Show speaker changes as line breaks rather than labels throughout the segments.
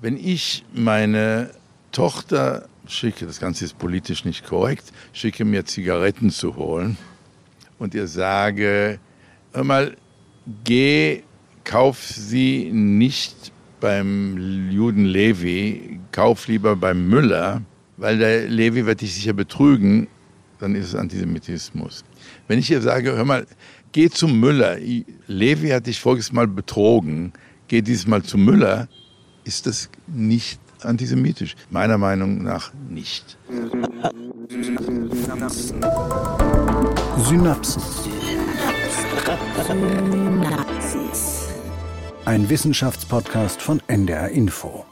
Wenn ich meine Tochter schicke, das Ganze ist politisch nicht korrekt, schicke mir Zigaretten zu holen und ihr sage, hör mal, geh, kauf sie nicht beim Juden Levi, kauf lieber beim Müller, weil der Levi wird dich sicher betrügen, dann ist es Antisemitismus. Wenn ich ihr sage, hör mal, geh zum Müller, Levi hat dich voriges Mal betrogen, geh dieses Mal zum Müller, ist das nicht antisemitisch? Meiner Meinung nach nicht.
Synapsen. Synapsen. Synapsen. Ein Wissenschaftspodcast von NDR Info.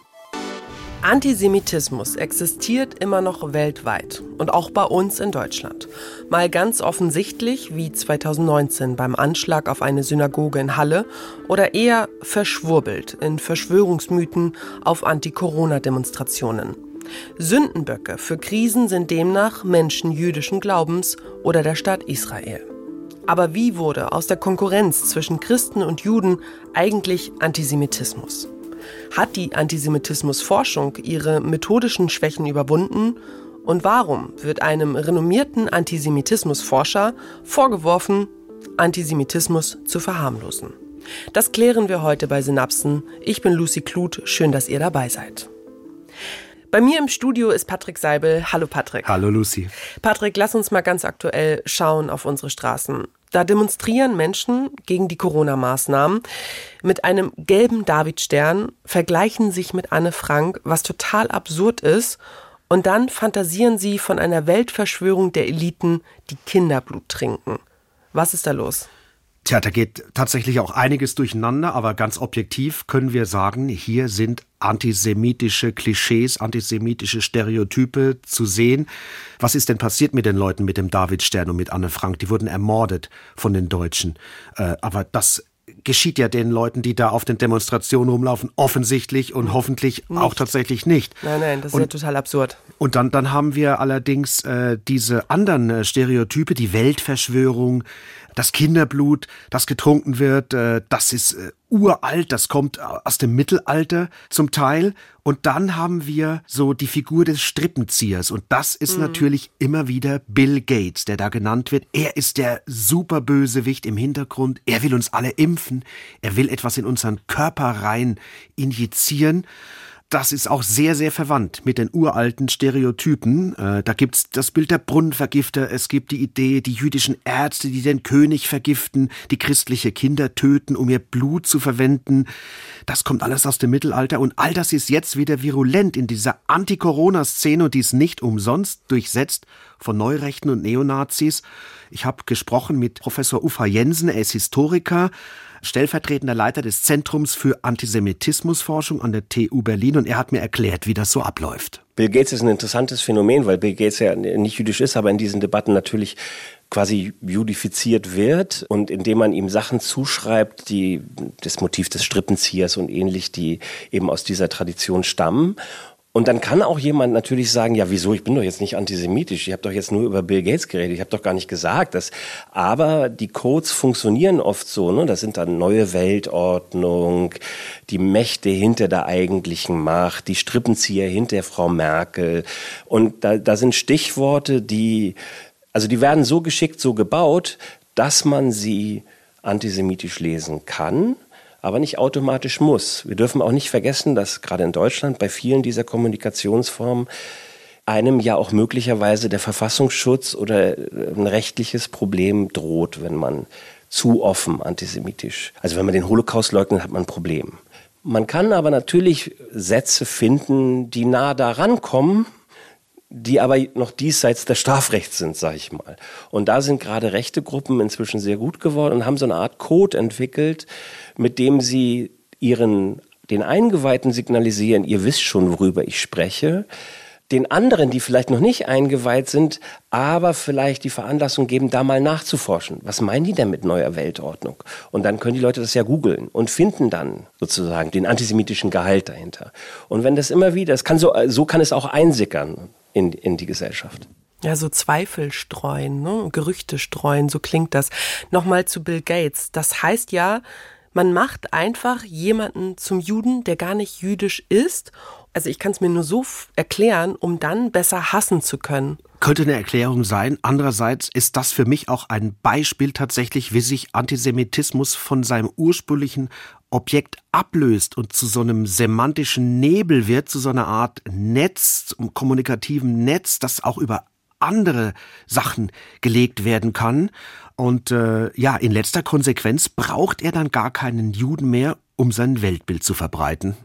Antisemitismus existiert immer noch weltweit und auch bei uns in Deutschland. Mal ganz offensichtlich wie 2019 beim Anschlag auf eine Synagoge in Halle oder eher verschwurbelt in Verschwörungsmythen auf Anti-Corona-Demonstrationen. Sündenböcke für Krisen sind demnach Menschen jüdischen Glaubens oder der Staat Israel. Aber wie wurde aus der Konkurrenz zwischen Christen und Juden eigentlich Antisemitismus? Hat die Antisemitismusforschung ihre methodischen Schwächen überwunden? Und warum wird einem renommierten Antisemitismusforscher vorgeworfen, Antisemitismus zu verharmlosen? Das klären wir heute bei Synapsen. Ich bin Lucy Kluth. Schön, dass ihr dabei seid. Bei mir im Studio ist Patrick Seibel. Hallo Patrick.
Hallo Lucy.
Patrick, lass uns mal ganz aktuell schauen auf unsere Straßen. Da demonstrieren Menschen gegen die Corona-Maßnahmen mit einem gelben Davidstern, vergleichen sich mit Anne Frank, was total absurd ist. Und dann fantasieren sie von einer Weltverschwörung der Eliten, die Kinderblut trinken. Was ist da los?
Tja, da geht tatsächlich auch einiges durcheinander, aber ganz objektiv können wir sagen, hier sind antisemitische Klischees, antisemitische Stereotype zu sehen. Was ist denn passiert mit den Leuten mit dem Davidstern und mit Anne Frank? Die wurden ermordet von den Deutschen. Äh, aber das geschieht ja den Leuten, die da auf den Demonstrationen rumlaufen, offensichtlich und hoffentlich nicht. auch tatsächlich nicht.
Nein, nein, das ist ja total absurd.
Und dann, dann haben wir allerdings äh, diese anderen äh, Stereotype, die Weltverschwörung, das Kinderblut, das getrunken wird, äh, das ist äh, uralt, das kommt aus dem Mittelalter zum Teil. Und dann haben wir so die Figur des Strippenziehers. Und das ist mhm. natürlich immer wieder Bill Gates, der da genannt wird. Er ist der Superbösewicht im Hintergrund. Er will uns alle impfen. Er will etwas in unseren Körper rein injizieren das ist auch sehr, sehr verwandt mit den uralten Stereotypen. Äh, da gibt's das Bild der Brunnenvergifter, es gibt die Idee, die jüdischen Ärzte, die den König vergiften, die christliche Kinder töten, um ihr Blut zu verwenden. Das kommt alles aus dem Mittelalter und all das ist jetzt wieder virulent in dieser Anti-Corona-Szene und die ist nicht umsonst durchsetzt von Neurechten und Neonazis. Ich habe gesprochen mit Professor Ufa Jensen, er ist Historiker, stellvertretender Leiter des Zentrums für Antisemitismusforschung an der TU Berlin und er hat mir erklärt, wie das so abläuft.
Bill Gates ist ein interessantes Phänomen, weil Bill Gates ja nicht jüdisch ist, aber in diesen Debatten natürlich quasi judifiziert wird und indem man ihm Sachen zuschreibt, die das Motiv des Strippenziehers und ähnlich, die eben aus dieser Tradition stammen und dann kann auch jemand natürlich sagen, ja, wieso, ich bin doch jetzt nicht antisemitisch, ich habe doch jetzt nur über Bill Gates geredet, ich habe doch gar nicht gesagt, dass, aber die Codes funktionieren oft so, ne? das sind dann neue Weltordnung, die Mächte hinter der eigentlichen Macht, die Strippenzieher hinter Frau Merkel. Und da, da sind Stichworte, die, also die werden so geschickt, so gebaut, dass man sie antisemitisch lesen kann aber nicht automatisch muss. Wir dürfen auch nicht vergessen, dass gerade in Deutschland bei vielen dieser Kommunikationsformen einem ja auch möglicherweise der Verfassungsschutz oder ein rechtliches Problem droht, wenn man zu offen antisemitisch. Also wenn man den Holocaust leugnet, hat man ein Problem. Man kann aber natürlich Sätze finden, die nah daran kommen, die aber noch diesseits des Strafrechts sind, sage ich mal. Und da sind gerade rechte Gruppen inzwischen sehr gut geworden und haben so eine Art Code entwickelt, mit dem sie ihren den Eingeweihten signalisieren, ihr wisst schon, worüber ich spreche. Den anderen, die vielleicht noch nicht eingeweiht sind, aber vielleicht die Veranlassung geben, da mal nachzuforschen. Was meinen die denn mit neuer Weltordnung? Und dann können die Leute das ja googeln und finden dann sozusagen den antisemitischen Gehalt dahinter. Und wenn das immer wieder, das kann so, so kann es auch einsickern in, in die Gesellschaft.
Ja, so Zweifel streuen, ne? Gerüchte streuen, so klingt das. Nochmal zu Bill Gates. Das heißt ja, Man macht einfach jemanden zum Juden, der gar nicht jüdisch ist. Also ich kann es mir nur so erklären, um dann besser hassen zu können.
Könnte eine Erklärung sein. Andererseits ist das für mich auch ein Beispiel tatsächlich, wie sich Antisemitismus von seinem ursprünglichen Objekt ablöst und zu so einem semantischen Nebel wird, zu so einer Art Netz, kommunikativen Netz, das auch über andere Sachen gelegt werden kann. Und äh, ja, in letzter Konsequenz braucht er dann gar keinen Juden mehr, um sein Weltbild zu verbreiten.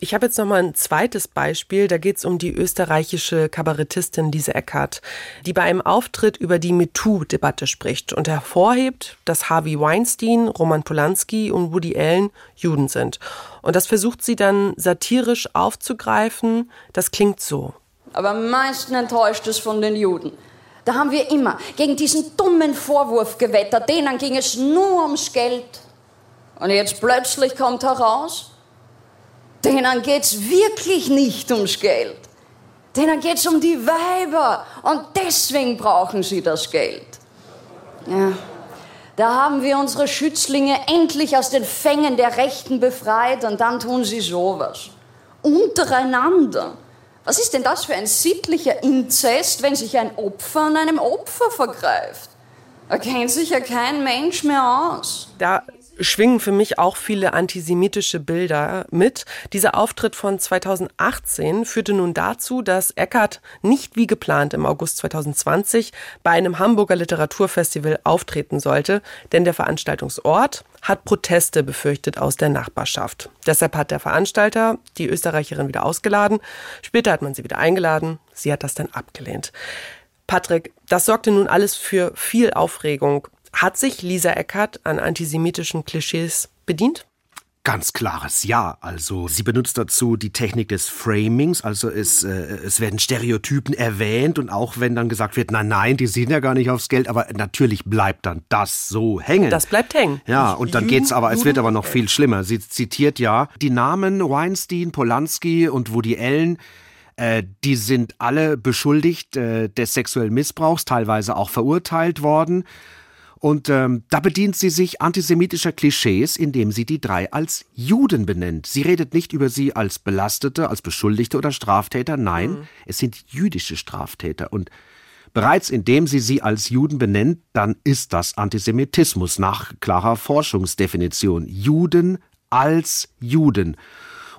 Ich habe jetzt noch mal ein zweites Beispiel. Da geht es um die österreichische Kabarettistin Lise Eckert, die bei einem Auftritt über die MeToo-Debatte spricht und hervorhebt, dass Harvey Weinstein, Roman Polanski und Woody Allen Juden sind. Und das versucht sie dann satirisch aufzugreifen. Das klingt so.
Aber am meisten enttäuscht es von den Juden. Da haben wir immer gegen diesen dummen Vorwurf gewettert. Denen ging es nur ums Geld. Und jetzt plötzlich kommt heraus, Denen geht es wirklich nicht ums Geld. Denen geht es um die Weiber. Und deswegen brauchen sie das Geld. Ja. Da haben wir unsere Schützlinge endlich aus den Fängen der Rechten befreit und dann tun sie sowas. Untereinander. Was ist denn das für ein sittlicher Inzest, wenn sich ein Opfer an einem Opfer vergreift? Da kennt sich ja kein Mensch mehr aus.
Da schwingen für mich auch viele antisemitische Bilder mit. Dieser Auftritt von 2018 führte nun dazu, dass Eckart nicht wie geplant im August 2020 bei einem Hamburger Literaturfestival auftreten sollte, denn der Veranstaltungsort hat Proteste befürchtet aus der Nachbarschaft. Deshalb hat der Veranstalter die Österreicherin wieder ausgeladen. Später hat man sie wieder eingeladen. Sie hat das dann abgelehnt. Patrick, das sorgte nun alles für viel Aufregung. Hat sich Lisa Eckert an antisemitischen Klischees bedient?
Ganz klares Ja. Also sie benutzt dazu die Technik des Framings, also es, äh, es werden Stereotypen erwähnt und auch wenn dann gesagt wird, nein, nein, die sehen ja gar nicht aufs Geld, aber natürlich bleibt dann das so hängen.
Das bleibt hängen.
Ja, und dann geht's aber, es wird aber noch viel schlimmer. Sie zitiert ja die Namen Weinstein, Polanski und Woody Allen äh, die sind alle beschuldigt äh, des sexuellen Missbrauchs, teilweise auch verurteilt worden. Und ähm, da bedient sie sich antisemitischer Klischees, indem sie die drei als Juden benennt. Sie redet nicht über sie als Belastete, als Beschuldigte oder Straftäter. Nein, mhm. es sind jüdische Straftäter. Und bereits indem sie sie als Juden benennt, dann ist das Antisemitismus nach klarer Forschungsdefinition. Juden als Juden.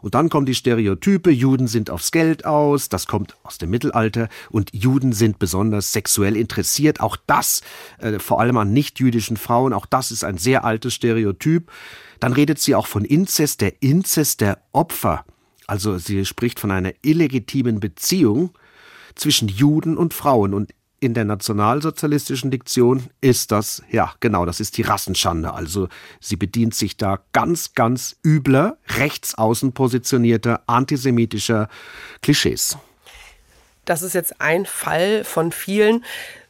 Und dann kommen die Stereotype, Juden sind aufs Geld aus, das kommt aus dem Mittelalter und Juden sind besonders sexuell interessiert. Auch das, äh, vor allem an nichtjüdischen Frauen, auch das ist ein sehr altes Stereotyp. Dann redet sie auch von Inzest, der Inzest der Opfer. Also sie spricht von einer illegitimen Beziehung zwischen Juden und Frauen. Und in der nationalsozialistischen Diktion ist das, ja, genau, das ist die Rassenschande. Also sie bedient sich da ganz, ganz übler, rechtsaußen positionierter, antisemitischer Klischees.
Das ist jetzt ein Fall von vielen.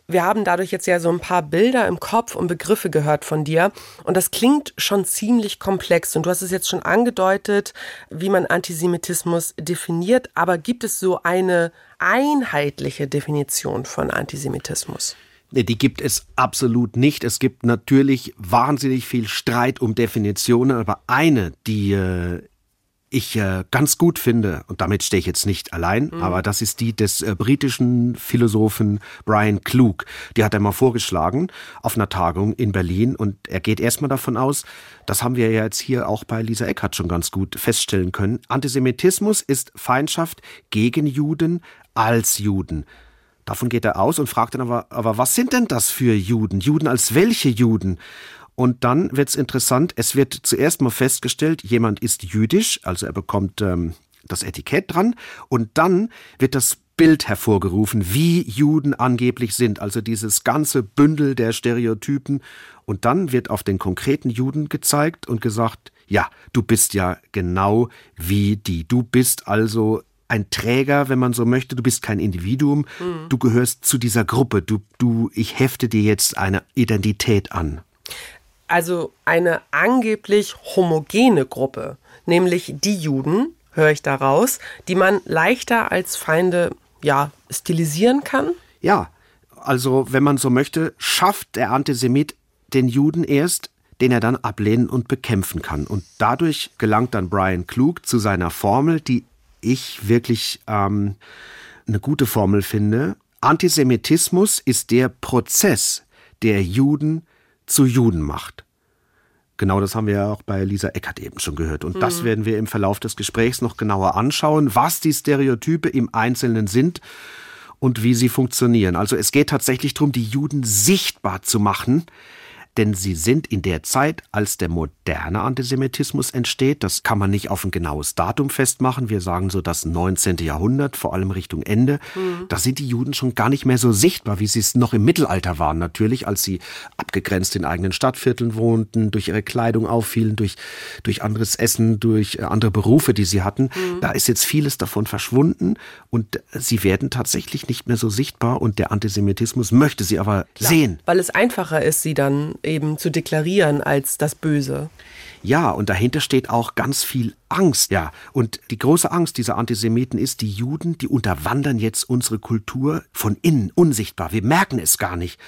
Wir haben dadurch jetzt ja so ein paar Bilder im Kopf und Begriffe gehört von dir. Und das klingt schon ziemlich komplex. Und du hast es jetzt schon angedeutet, wie man Antisemitismus definiert. Aber gibt es so eine einheitliche Definition von Antisemitismus?
Nee, die gibt es absolut nicht. Es gibt natürlich wahnsinnig viel Streit um Definitionen, aber eine, die äh, ich äh, ganz gut finde, und damit stehe ich jetzt nicht allein, mhm. aber das ist die des äh, britischen Philosophen Brian Klug. Die hat er mal vorgeschlagen auf einer Tagung in Berlin und er geht erstmal davon aus, das haben wir ja jetzt hier auch bei Lisa Eckhardt schon ganz gut feststellen können, Antisemitismus ist Feindschaft gegen Juden als Juden. Davon geht er aus und fragt dann aber, aber was sind denn das für Juden? Juden als welche Juden? Und dann wird es interessant, es wird zuerst mal festgestellt, jemand ist jüdisch, also er bekommt ähm, das Etikett dran, und dann wird das Bild hervorgerufen, wie Juden angeblich sind, also dieses ganze Bündel der Stereotypen. Und dann wird auf den konkreten Juden gezeigt und gesagt, ja, du bist ja genau wie die. Du bist also ein Träger, wenn man so möchte. Du bist kein Individuum. Mhm. Du gehörst zu dieser Gruppe. Du, du, ich hefte dir jetzt eine Identität an
also eine angeblich homogene Gruppe, nämlich die Juden, höre ich daraus, die man leichter als Feinde ja stilisieren kann?
Ja, also wenn man so möchte, schafft der Antisemit den Juden erst, den er dann ablehnen und bekämpfen kann. Und dadurch gelangt dann Brian Klug zu seiner Formel, die ich wirklich ähm, eine gute Formel finde. Antisemitismus ist der Prozess, der Juden zu Juden macht. Genau das haben wir ja auch bei Lisa Eckert eben schon gehört. Und mhm. das werden wir im Verlauf des Gesprächs noch genauer anschauen, was die Stereotype im Einzelnen sind und wie sie funktionieren. Also es geht tatsächlich darum, die Juden sichtbar zu machen, denn sie sind in der Zeit, als der moderne Antisemitismus entsteht, das kann man nicht auf ein genaues Datum festmachen, wir sagen so das 19. Jahrhundert, vor allem Richtung Ende, mhm. da sind die Juden schon gar nicht mehr so sichtbar, wie sie es noch im Mittelalter waren, natürlich, als sie abgegrenzt in eigenen Stadtvierteln wohnten, durch ihre Kleidung auffielen, durch, durch anderes Essen, durch äh, andere Berufe, die sie hatten. Mhm. Da ist jetzt vieles davon verschwunden und sie werden tatsächlich nicht mehr so sichtbar und der Antisemitismus möchte sie aber Klar, sehen.
Weil es einfacher ist, sie dann eben zu deklarieren als das Böse.
Ja, und dahinter steht auch ganz viel Angst. Ja, und die große Angst dieser Antisemiten ist, die Juden, die unterwandern jetzt unsere Kultur von innen, unsichtbar. Wir merken es gar nicht.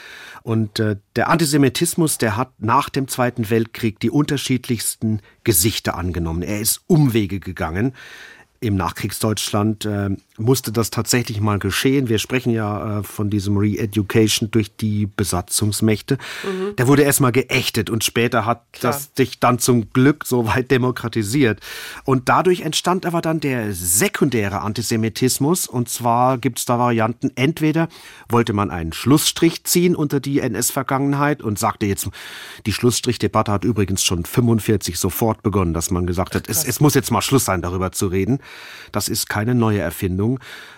Und äh, der Antisemitismus, der hat nach dem Zweiten Weltkrieg die unterschiedlichsten Gesichter angenommen. Er ist Umwege gegangen im Nachkriegsdeutschland äh, musste das tatsächlich mal geschehen. Wir sprechen ja äh, von diesem Re-Education durch die Besatzungsmächte. Mhm. Der wurde erstmal geächtet und später hat Klar. das sich dann zum Glück so weit demokratisiert. Und dadurch entstand aber dann der sekundäre Antisemitismus. Und zwar gibt es da Varianten. Entweder wollte man einen Schlussstrich ziehen unter die NS-Vergangenheit und sagte jetzt, die Schlussstrichdebatte hat übrigens schon 45 sofort begonnen, dass man gesagt hat, es, es muss jetzt mal Schluss sein, darüber zu reden. Das ist keine neue Erfindung.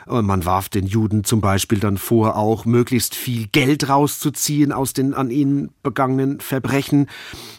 Man warf den Juden zum Beispiel dann vor, auch möglichst viel Geld rauszuziehen aus den an ihnen begangenen Verbrechen.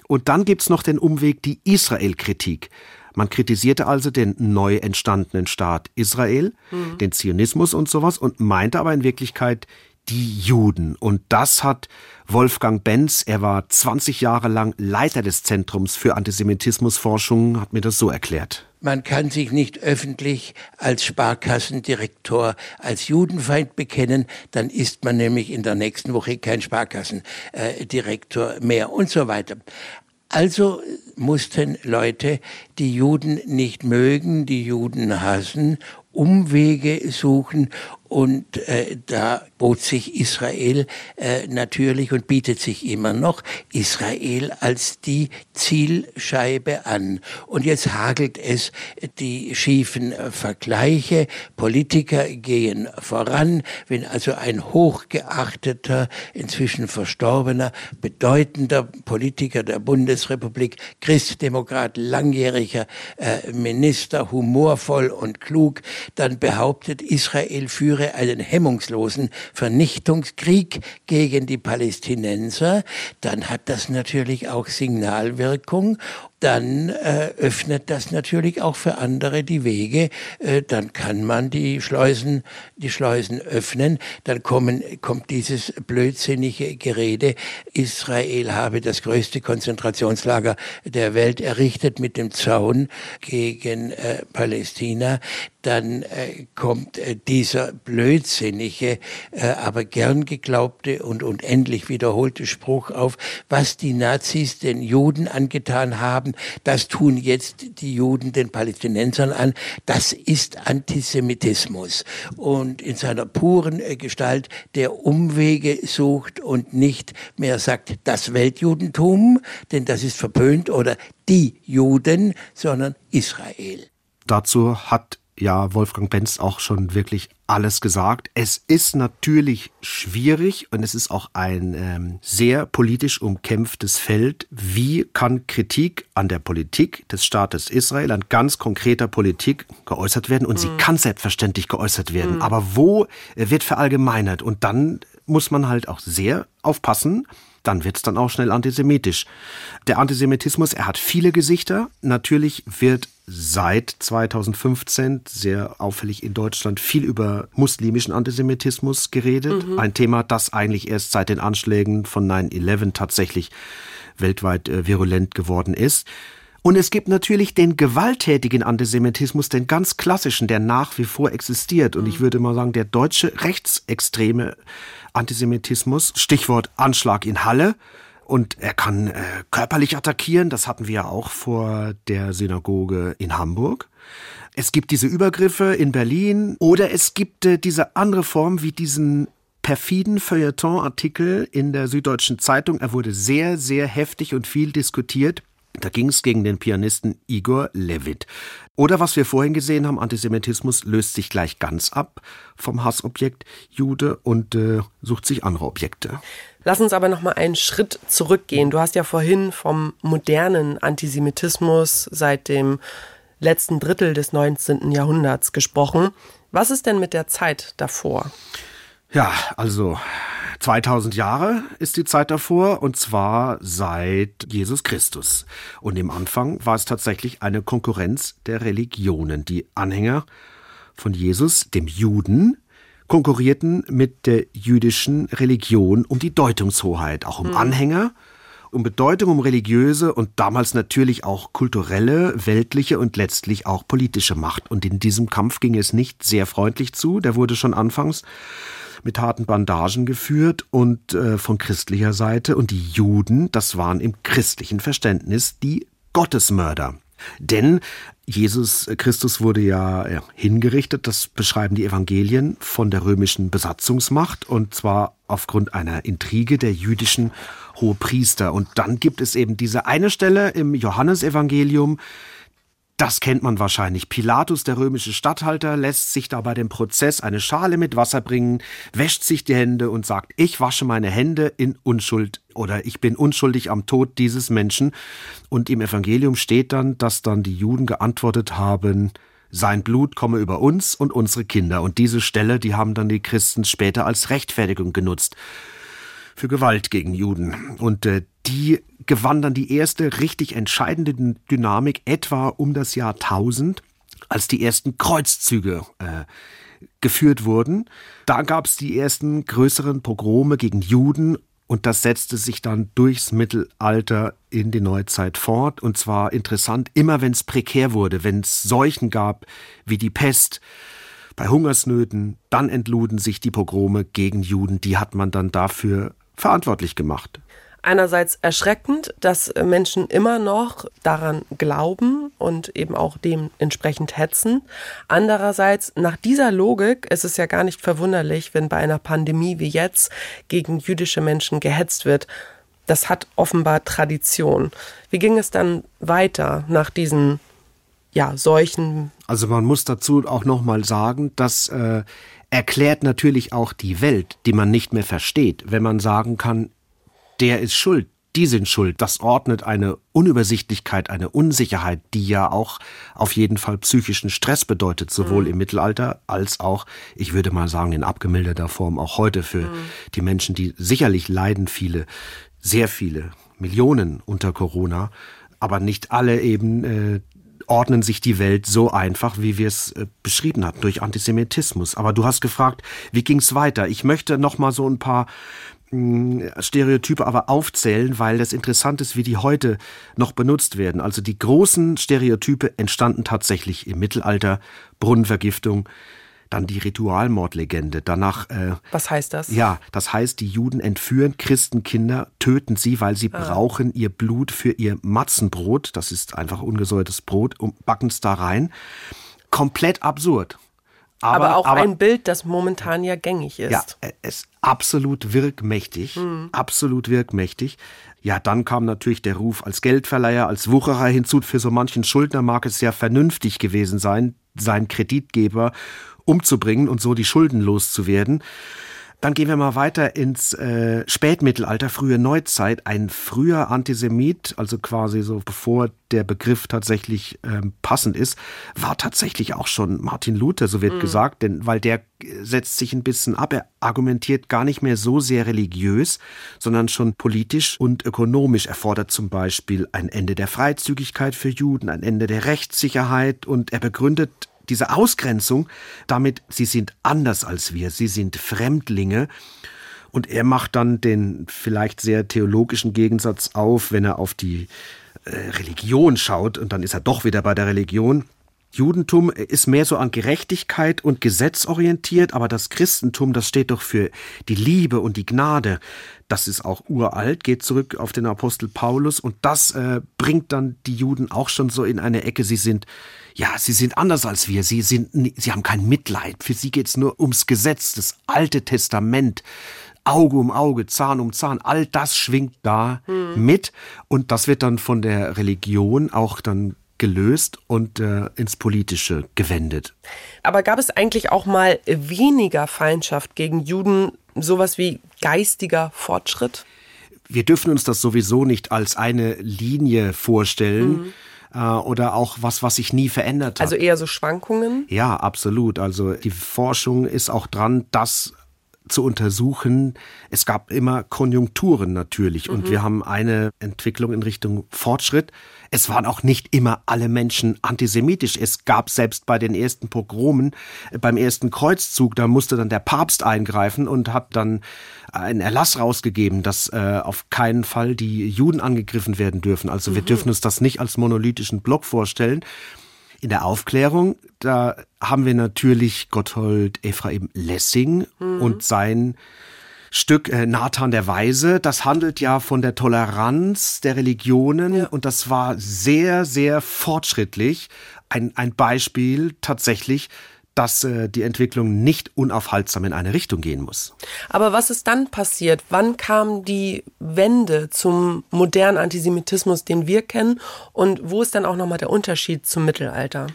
Und dann gibt's noch den Umweg, die Israel-Kritik. Man kritisierte also den neu entstandenen Staat Israel, mhm. den Zionismus und sowas und meinte aber in Wirklichkeit die Juden. Und das hat Wolfgang Benz, er war 20 Jahre lang Leiter des Zentrums für Antisemitismusforschung, hat mir das so erklärt.
Man kann sich nicht öffentlich als Sparkassendirektor als Judenfeind bekennen, dann ist man nämlich in der nächsten Woche kein Sparkassendirektor mehr und so weiter. Also mussten Leute, die Juden nicht mögen, die Juden hassen, Umwege suchen und äh, da bot sich Israel äh, natürlich und bietet sich immer noch Israel als die Zielscheibe an. Und jetzt hagelt es die schiefen äh, Vergleiche. Politiker gehen voran. Wenn also ein hochgeachteter, inzwischen verstorbener, bedeutender Politiker der Bundesrepublik, Christdemokrat, langjähriger äh, Minister, humorvoll und klug, dann behauptet, Israel führe führe einen hemmungslosen Vernichtungskrieg gegen die Palästinenser, dann hat das natürlich auch Signalwirkung dann äh, öffnet das natürlich auch für andere die Wege. Äh, dann kann man die Schleusen, die Schleusen öffnen. Dann kommen, kommt dieses blödsinnige Gerede, Israel habe das größte Konzentrationslager der Welt errichtet mit dem Zaun gegen äh, Palästina dann äh, kommt äh, dieser blödsinnige, äh, aber gern geglaubte und unendlich wiederholte Spruch auf, was die Nazis den Juden angetan haben, das tun jetzt die Juden den Palästinensern an. Das ist Antisemitismus und in seiner puren äh, Gestalt der Umwege sucht und nicht mehr sagt das Weltjudentum, denn das ist verpönt oder die Juden, sondern Israel.
Dazu hat ja Wolfgang Benz auch schon wirklich alles gesagt. Es ist natürlich schwierig und es ist auch ein ähm, sehr politisch umkämpftes Feld. Wie kann Kritik an der Politik des Staates Israel, an ganz konkreter Politik geäußert werden? Und mhm. sie kann selbstverständlich geäußert werden. Mhm. Aber wo wird verallgemeinert? Und dann muss man halt auch sehr aufpassen, dann wird's dann auch schnell antisemitisch. Der Antisemitismus, er hat viele Gesichter. Natürlich wird seit 2015 sehr auffällig in Deutschland viel über muslimischen Antisemitismus geredet. Mhm. Ein Thema, das eigentlich erst seit den Anschlägen von 9-11 tatsächlich weltweit äh, virulent geworden ist. Und es gibt natürlich den gewalttätigen Antisemitismus, den ganz klassischen, der nach wie vor existiert. Und ich mhm. würde mal sagen, der deutsche rechtsextreme Antisemitismus, Stichwort Anschlag in Halle, Und er kann äh, körperlich attackieren, das hatten wir ja auch vor der Synagoge in Hamburg. Es gibt diese Übergriffe in Berlin oder es gibt äh, diese andere Form wie diesen perfiden Feuilleton-Artikel in der Süddeutschen Zeitung. Er wurde sehr, sehr heftig und viel diskutiert. Da ging es gegen den Pianisten Igor Levit. Oder was wir vorhin gesehen haben, Antisemitismus löst sich gleich ganz ab vom Hassobjekt Jude und äh, sucht sich andere Objekte.
Lass uns aber noch mal einen Schritt zurückgehen. Du hast ja vorhin vom modernen Antisemitismus seit dem letzten Drittel des 19. Jahrhunderts gesprochen. Was ist denn mit der Zeit davor?
Ja, also 2000 Jahre ist die Zeit davor und zwar seit Jesus Christus. Und im Anfang war es tatsächlich eine Konkurrenz der Religionen. Die Anhänger von Jesus, dem Juden, konkurrierten mit der jüdischen Religion um die Deutungshoheit, auch um mhm. Anhänger um Bedeutung, um religiöse und damals natürlich auch kulturelle, weltliche und letztlich auch politische Macht. Und in diesem Kampf ging es nicht sehr freundlich zu. Der wurde schon anfangs mit harten Bandagen geführt und äh, von christlicher Seite. Und die Juden, das waren im christlichen Verständnis die Gottesmörder. Denn Jesus Christus wurde ja, ja, hingerichtet, das beschreiben die Evangelien, von der römischen Besatzungsmacht und zwar aufgrund einer Intrige der jüdischen Hohepriester. Und dann gibt es eben diese eine Stelle im Johannesevangelium, das kennt man wahrscheinlich. Pilatus, der römische Statthalter, lässt sich da bei dem Prozess eine Schale mit Wasser bringen, wäscht sich die Hände und sagt, ich wasche meine Hände in Unschuld oder ich bin unschuldig am Tod dieses Menschen. Und im Evangelium steht dann, dass dann die Juden geantwortet haben, sein Blut komme über uns und unsere Kinder. Und diese Stelle, die haben dann die Christen später als Rechtfertigung genutzt für Gewalt gegen Juden. Und äh, die gewann dann die erste richtig entscheidende Dynamik etwa um das Jahr 1000, als die ersten Kreuzzüge äh, geführt wurden. Da gab es die ersten größeren Pogrome gegen Juden und das setzte sich dann durchs Mittelalter in die Neuzeit fort. Und zwar interessant, immer wenn es prekär wurde, wenn es Seuchen gab wie die Pest, bei Hungersnöten, dann entluden sich die Pogrome gegen Juden. Die hat man dann dafür verantwortlich gemacht.
Einerseits erschreckend, dass Menschen immer noch daran glauben und eben auch dementsprechend hetzen. Andererseits, nach dieser Logik ist es ja gar nicht verwunderlich, wenn bei einer Pandemie wie jetzt gegen jüdische Menschen gehetzt wird. Das hat offenbar Tradition. Wie ging es dann weiter nach diesen ja, Seuchen?
Also man muss dazu auch nochmal sagen, dass äh, erklärt natürlich auch die Welt, die man nicht mehr versteht, wenn man sagen kann, der ist schuld, die sind schuld. Das ordnet eine Unübersichtlichkeit, eine Unsicherheit, die ja auch auf jeden Fall psychischen Stress bedeutet, sowohl mhm. im Mittelalter als auch, ich würde mal sagen, in abgemilderter Form auch heute für mhm. die Menschen, die sicherlich leiden viele, sehr viele, Millionen unter Corona, aber nicht alle eben äh, ordnen sich die Welt so einfach, wie wir es äh, beschrieben hatten, durch Antisemitismus. Aber du hast gefragt, wie ging es weiter? Ich möchte noch mal so ein paar Stereotype aber aufzählen, weil das interessant ist, wie die heute noch benutzt werden. Also die großen Stereotype entstanden tatsächlich im Mittelalter, Brunnenvergiftung, dann die Ritualmordlegende. Danach.
Äh, Was heißt das?
Ja, das heißt, die Juden entführen Christenkinder, töten sie, weil sie ah. brauchen ihr Blut für ihr Matzenbrot. Das ist einfach ungesäuertes Brot und backen es da rein. Komplett absurd.
Aber, aber auch aber, ein Bild, das momentan ja gängig ist.
Ja, es ist absolut wirkmächtig, mhm. absolut wirkmächtig. Ja, dann kam natürlich der Ruf als Geldverleiher, als Wucherer hinzu. Für so manchen Schuldner mag es ja vernünftig gewesen sein, seinen Kreditgeber umzubringen und so die Schulden loszuwerden. Dann gehen wir mal weiter ins äh, Spätmittelalter, frühe Neuzeit. Ein früher Antisemit, also quasi so bevor der Begriff tatsächlich ähm, passend ist, war tatsächlich auch schon Martin Luther, so wird mhm. gesagt, denn weil der setzt sich ein bisschen ab, er argumentiert gar nicht mehr so sehr religiös, sondern schon politisch und ökonomisch. Er fordert zum Beispiel ein Ende der Freizügigkeit für Juden, ein Ende der Rechtssicherheit und er begründet diese Ausgrenzung, damit sie sind anders als wir, sie sind Fremdlinge. Und er macht dann den vielleicht sehr theologischen Gegensatz auf, wenn er auf die äh, Religion schaut, und dann ist er doch wieder bei der Religion. Judentum ist mehr so an Gerechtigkeit und Gesetz orientiert, aber das Christentum, das steht doch für die Liebe und die Gnade. Das ist auch uralt, geht zurück auf den Apostel Paulus und das äh, bringt dann die Juden auch schon so in eine Ecke. Sie sind, ja, sie sind anders als wir. Sie sind, sie haben kein Mitleid. Für sie geht's nur ums Gesetz, das Alte Testament. Auge um Auge, Zahn um Zahn, all das schwingt da hm. mit und das wird dann von der Religion auch dann gelöst und äh, ins Politische gewendet.
Aber gab es eigentlich auch mal weniger Feindschaft gegen Juden, sowas wie geistiger Fortschritt?
Wir dürfen uns das sowieso nicht als eine Linie vorstellen. Mhm. Äh, oder auch was, was sich nie verändert hat.
Also eher so Schwankungen?
Ja, absolut. Also die Forschung ist auch dran, das zu untersuchen. Es gab immer Konjunkturen natürlich mhm. und wir haben eine Entwicklung in Richtung Fortschritt. Es waren auch nicht immer alle Menschen antisemitisch. Es gab selbst bei den ersten Pogromen, äh, beim ersten Kreuzzug, da musste dann der Papst eingreifen und hat dann einen Erlass rausgegeben, dass äh, auf keinen Fall die Juden angegriffen werden dürfen. Also mhm. wir dürfen uns das nicht als monolithischen Block vorstellen. In der Aufklärung, da haben wir natürlich Gotthold Ephraim Lessing mhm. und sein Stück äh, Nathan der Weise. Das handelt ja von der Toleranz der Religionen ja. und das war sehr, sehr fortschrittlich. Ein, ein Beispiel tatsächlich dass äh, die Entwicklung nicht unaufhaltsam in eine Richtung gehen muss.
Aber was ist dann passiert? Wann kam die Wende zum modernen Antisemitismus, den wir kennen? Und wo ist dann auch nochmal der Unterschied zum Mittelalter?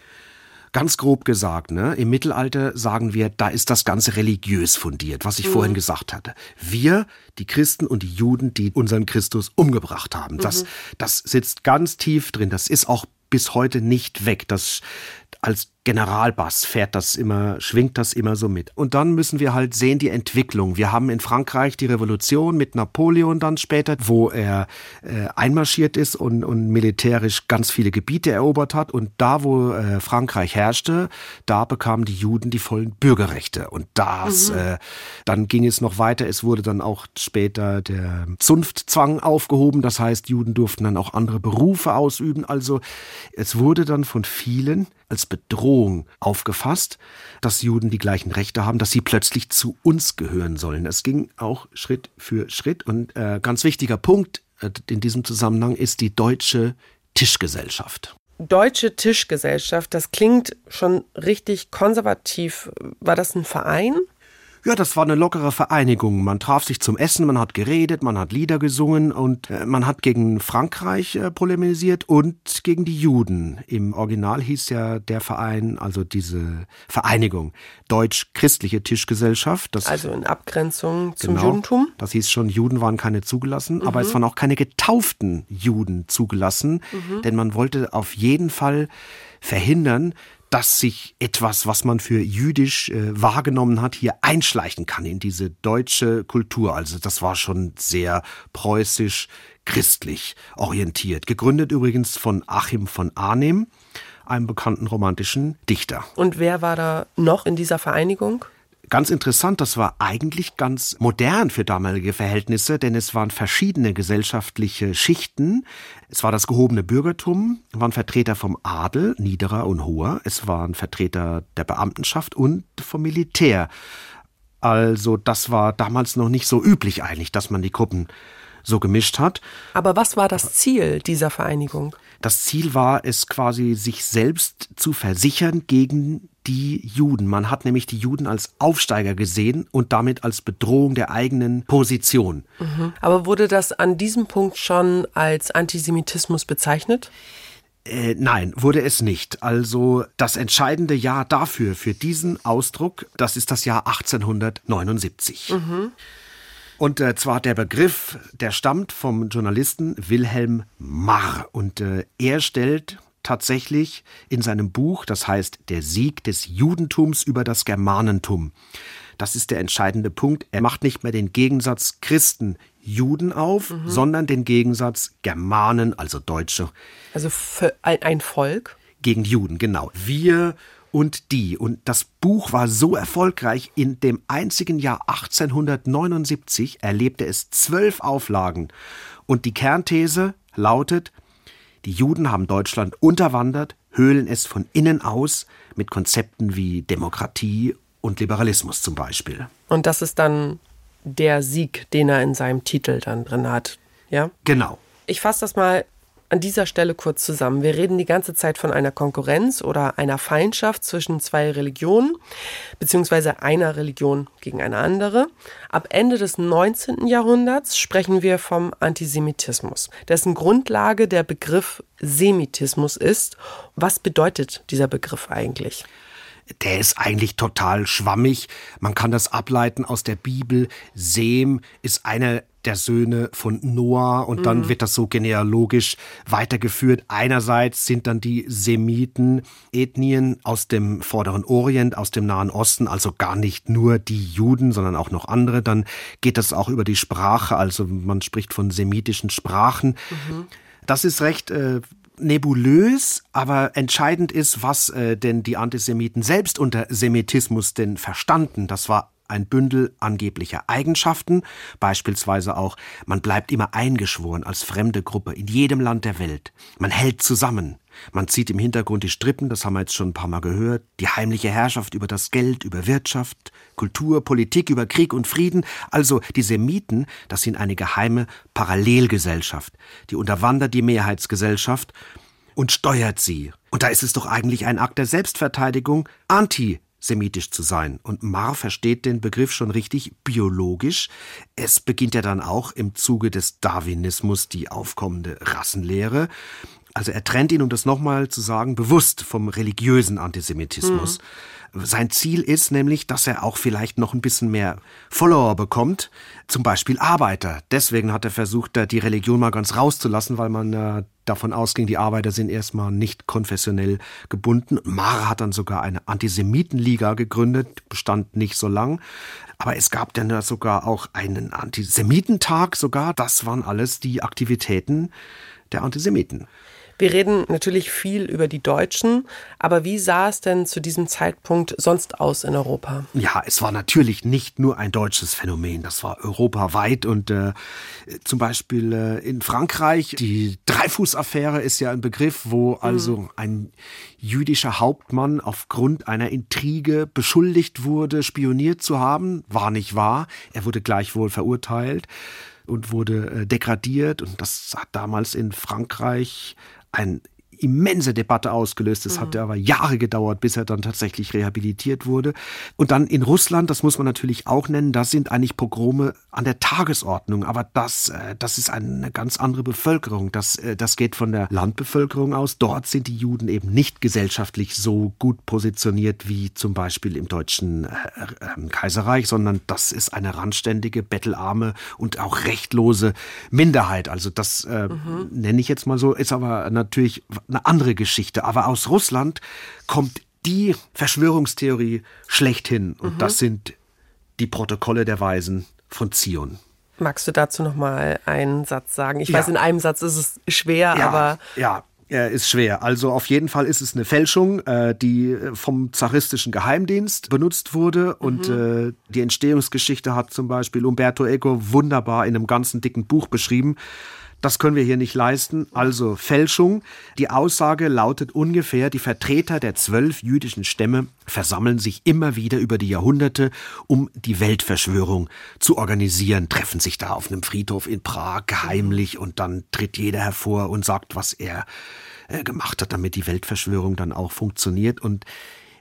Ganz grob gesagt, ne? im Mittelalter sagen wir, da ist das Ganze religiös fundiert, was ich mhm. vorhin gesagt hatte. Wir, die Christen und die Juden, die unseren Christus umgebracht haben, mhm. das, das sitzt ganz tief drin. Das ist auch bis heute nicht weg. Das als Generalbass fährt das immer, schwingt das immer so mit. Und dann müssen wir halt sehen die Entwicklung. Wir haben in Frankreich die Revolution mit Napoleon dann später, wo er äh, einmarschiert ist und, und militärisch ganz viele Gebiete erobert hat. Und da, wo äh, Frankreich herrschte, da bekamen die Juden die vollen Bürgerrechte. Und das, mhm. äh, dann ging es noch weiter. Es wurde dann auch später der Zunftzwang aufgehoben. Das heißt, Juden durften dann auch andere Berufe ausüben. Also es wurde dann von vielen als Bedrohung aufgefasst, dass Juden die gleichen Rechte haben, dass sie plötzlich zu uns gehören sollen. Es ging auch Schritt für Schritt. Und äh, ganz wichtiger Punkt äh, in diesem Zusammenhang ist die deutsche Tischgesellschaft.
Deutsche Tischgesellschaft, das klingt schon richtig konservativ. War das ein Verein?
Ja, das war eine lockere Vereinigung. Man traf sich zum Essen, man hat geredet, man hat Lieder gesungen und äh, man hat gegen Frankreich äh, polemisiert und gegen die Juden. Im Original hieß ja der Verein, also diese Vereinigung, Deutsch-Christliche Tischgesellschaft.
Das, also in Abgrenzung zum genau, Judentum?
Das hieß schon, Juden waren keine zugelassen, mhm. aber es waren auch keine getauften Juden zugelassen, mhm. denn man wollte auf jeden Fall verhindern, dass sich etwas, was man für jüdisch äh, wahrgenommen hat, hier einschleichen kann in diese deutsche Kultur. Also das war schon sehr preußisch christlich orientiert. Gegründet übrigens von Achim von Arnim, einem bekannten romantischen Dichter.
Und wer war da noch in dieser Vereinigung?
Ganz interessant, das war eigentlich ganz modern für damalige Verhältnisse, denn es waren verschiedene gesellschaftliche Schichten. Es war das gehobene Bürgertum, waren Vertreter vom Adel, niederer und hoher, es waren Vertreter der Beamtenschaft und vom Militär. Also das war damals noch nicht so üblich eigentlich, dass man die Gruppen so gemischt hat.
Aber was war das Ziel dieser Vereinigung?
Das Ziel war es quasi, sich selbst zu versichern gegen die Juden. Man hat nämlich die Juden als Aufsteiger gesehen und damit als Bedrohung der eigenen Position.
Mhm. Aber wurde das an diesem Punkt schon als Antisemitismus bezeichnet?
Äh, nein, wurde es nicht. Also das entscheidende Jahr dafür, für diesen Ausdruck, das ist das Jahr 1879. Mhm. Und äh, zwar der Begriff, der stammt vom Journalisten Wilhelm Marr. Und äh, er stellt tatsächlich in seinem Buch, das heißt Der Sieg des Judentums über das Germanentum. Das ist der entscheidende Punkt. Er macht nicht mehr den Gegensatz Christen, Juden auf, mhm. sondern den Gegensatz Germanen, also Deutsche.
Also ein Volk?
Gegen Juden, genau. Wir und die. Und das Buch war so erfolgreich, in dem einzigen Jahr 1879 erlebte es zwölf Auflagen. Und die Kernthese lautet, die Juden haben Deutschland unterwandert, höhlen es von innen aus mit Konzepten wie Demokratie und Liberalismus zum Beispiel.
Und das ist dann der Sieg, den er in seinem Titel dann drin hat, ja?
Genau.
Ich fasse das mal an dieser Stelle kurz zusammen. Wir reden die ganze Zeit von einer Konkurrenz oder einer Feindschaft zwischen zwei Religionen, beziehungsweise einer Religion gegen eine andere. Ab Ende des 19. Jahrhunderts sprechen wir vom Antisemitismus, dessen Grundlage der Begriff Semitismus ist. Was bedeutet dieser Begriff eigentlich?
der ist eigentlich total schwammig. Man kann das ableiten aus der Bibel. Sem ist einer der Söhne von Noah und dann mhm. wird das so genealogisch weitergeführt. Einerseits sind dann die Semiten Ethnien aus dem vorderen Orient, aus dem Nahen Osten, also gar nicht nur die Juden, sondern auch noch andere. Dann geht das auch über die Sprache, also man spricht von semitischen Sprachen. Mhm. Das ist recht äh, nebulös, aber entscheidend ist, was äh, denn die Antisemiten selbst unter Semitismus denn verstanden. Das war ein Bündel angeblicher Eigenschaften, beispielsweise auch, man bleibt immer eingeschworen als fremde Gruppe in jedem Land der Welt. Man hält zusammen. Man zieht im Hintergrund die Strippen, das haben wir jetzt schon ein paar Mal gehört, die heimliche Herrschaft über das Geld, über Wirtschaft, Kultur, Politik, über Krieg und Frieden. Also die Semiten, das sind eine geheime Parallelgesellschaft, die unterwandert die Mehrheitsgesellschaft und steuert sie. Und da ist es doch eigentlich ein Akt der Selbstverteidigung, anti semitisch zu sein. Und Marr versteht den Begriff schon richtig biologisch. Es beginnt ja dann auch im Zuge des Darwinismus die aufkommende Rassenlehre. Also er trennt ihn, um das nochmal zu sagen, bewusst vom religiösen Antisemitismus. Mhm. Sein Ziel ist nämlich, dass er auch vielleicht noch ein bisschen mehr Follower bekommt, zum Beispiel Arbeiter. Deswegen hat er versucht, die Religion mal ganz rauszulassen, weil man äh, davon ausging, die Arbeiter sind erstmal nicht konfessionell gebunden. Mara hat dann sogar eine Antisemitenliga gegründet, bestand nicht so lang. Aber es gab dann sogar auch einen Antisemitentag sogar. Das waren alles die Aktivitäten der Antisemiten.
Wir reden natürlich viel über die Deutschen, aber wie sah es denn zu diesem Zeitpunkt sonst aus in Europa?
Ja, es war natürlich nicht nur ein deutsches Phänomen, das war europaweit und äh, zum Beispiel äh, in Frankreich, die Dreifuß-Affäre ist ja ein Begriff, wo mhm. also ein jüdischer Hauptmann aufgrund einer Intrige beschuldigt wurde, spioniert zu haben, war nicht wahr, er wurde gleichwohl verurteilt und wurde äh, degradiert. Und das hat damals in Frankreich ein immense Debatte ausgelöst. Es mhm. hat aber Jahre gedauert, bis er dann tatsächlich rehabilitiert wurde. Und dann in Russland, das muss man natürlich auch nennen, da sind eigentlich Pogrome an der Tagesordnung. Aber das, äh, das ist eine ganz andere Bevölkerung. Das, äh, das geht von der Landbevölkerung aus. Dort sind die Juden eben nicht gesellschaftlich so gut positioniert wie zum Beispiel im deutschen äh, ähm, Kaiserreich, sondern das ist eine randständige, bettelarme und auch rechtlose Minderheit. Also das äh, mhm. nenne ich jetzt mal so, ist aber natürlich eine andere Geschichte. Aber aus Russland kommt die Verschwörungstheorie schlechthin. Und mhm. das sind die Protokolle der Weisen von Zion.
Magst du dazu noch mal einen Satz sagen? Ich ja. weiß, in einem Satz ist es schwer,
ja,
aber
ja, ist schwer. Also auf jeden Fall ist es eine Fälschung, äh, die vom zaristischen Geheimdienst benutzt wurde. Und mhm. äh, die Entstehungsgeschichte hat zum Beispiel Umberto Eco wunderbar in einem ganzen dicken Buch beschrieben. Das können wir hier nicht leisten. Also Fälschung. Die Aussage lautet ungefähr, die Vertreter der zwölf jüdischen Stämme versammeln sich immer wieder über die Jahrhunderte, um die Weltverschwörung zu organisieren, treffen sich da auf einem Friedhof in Prag geheimlich und dann tritt jeder hervor und sagt, was er äh, gemacht hat, damit die Weltverschwörung dann auch funktioniert. Und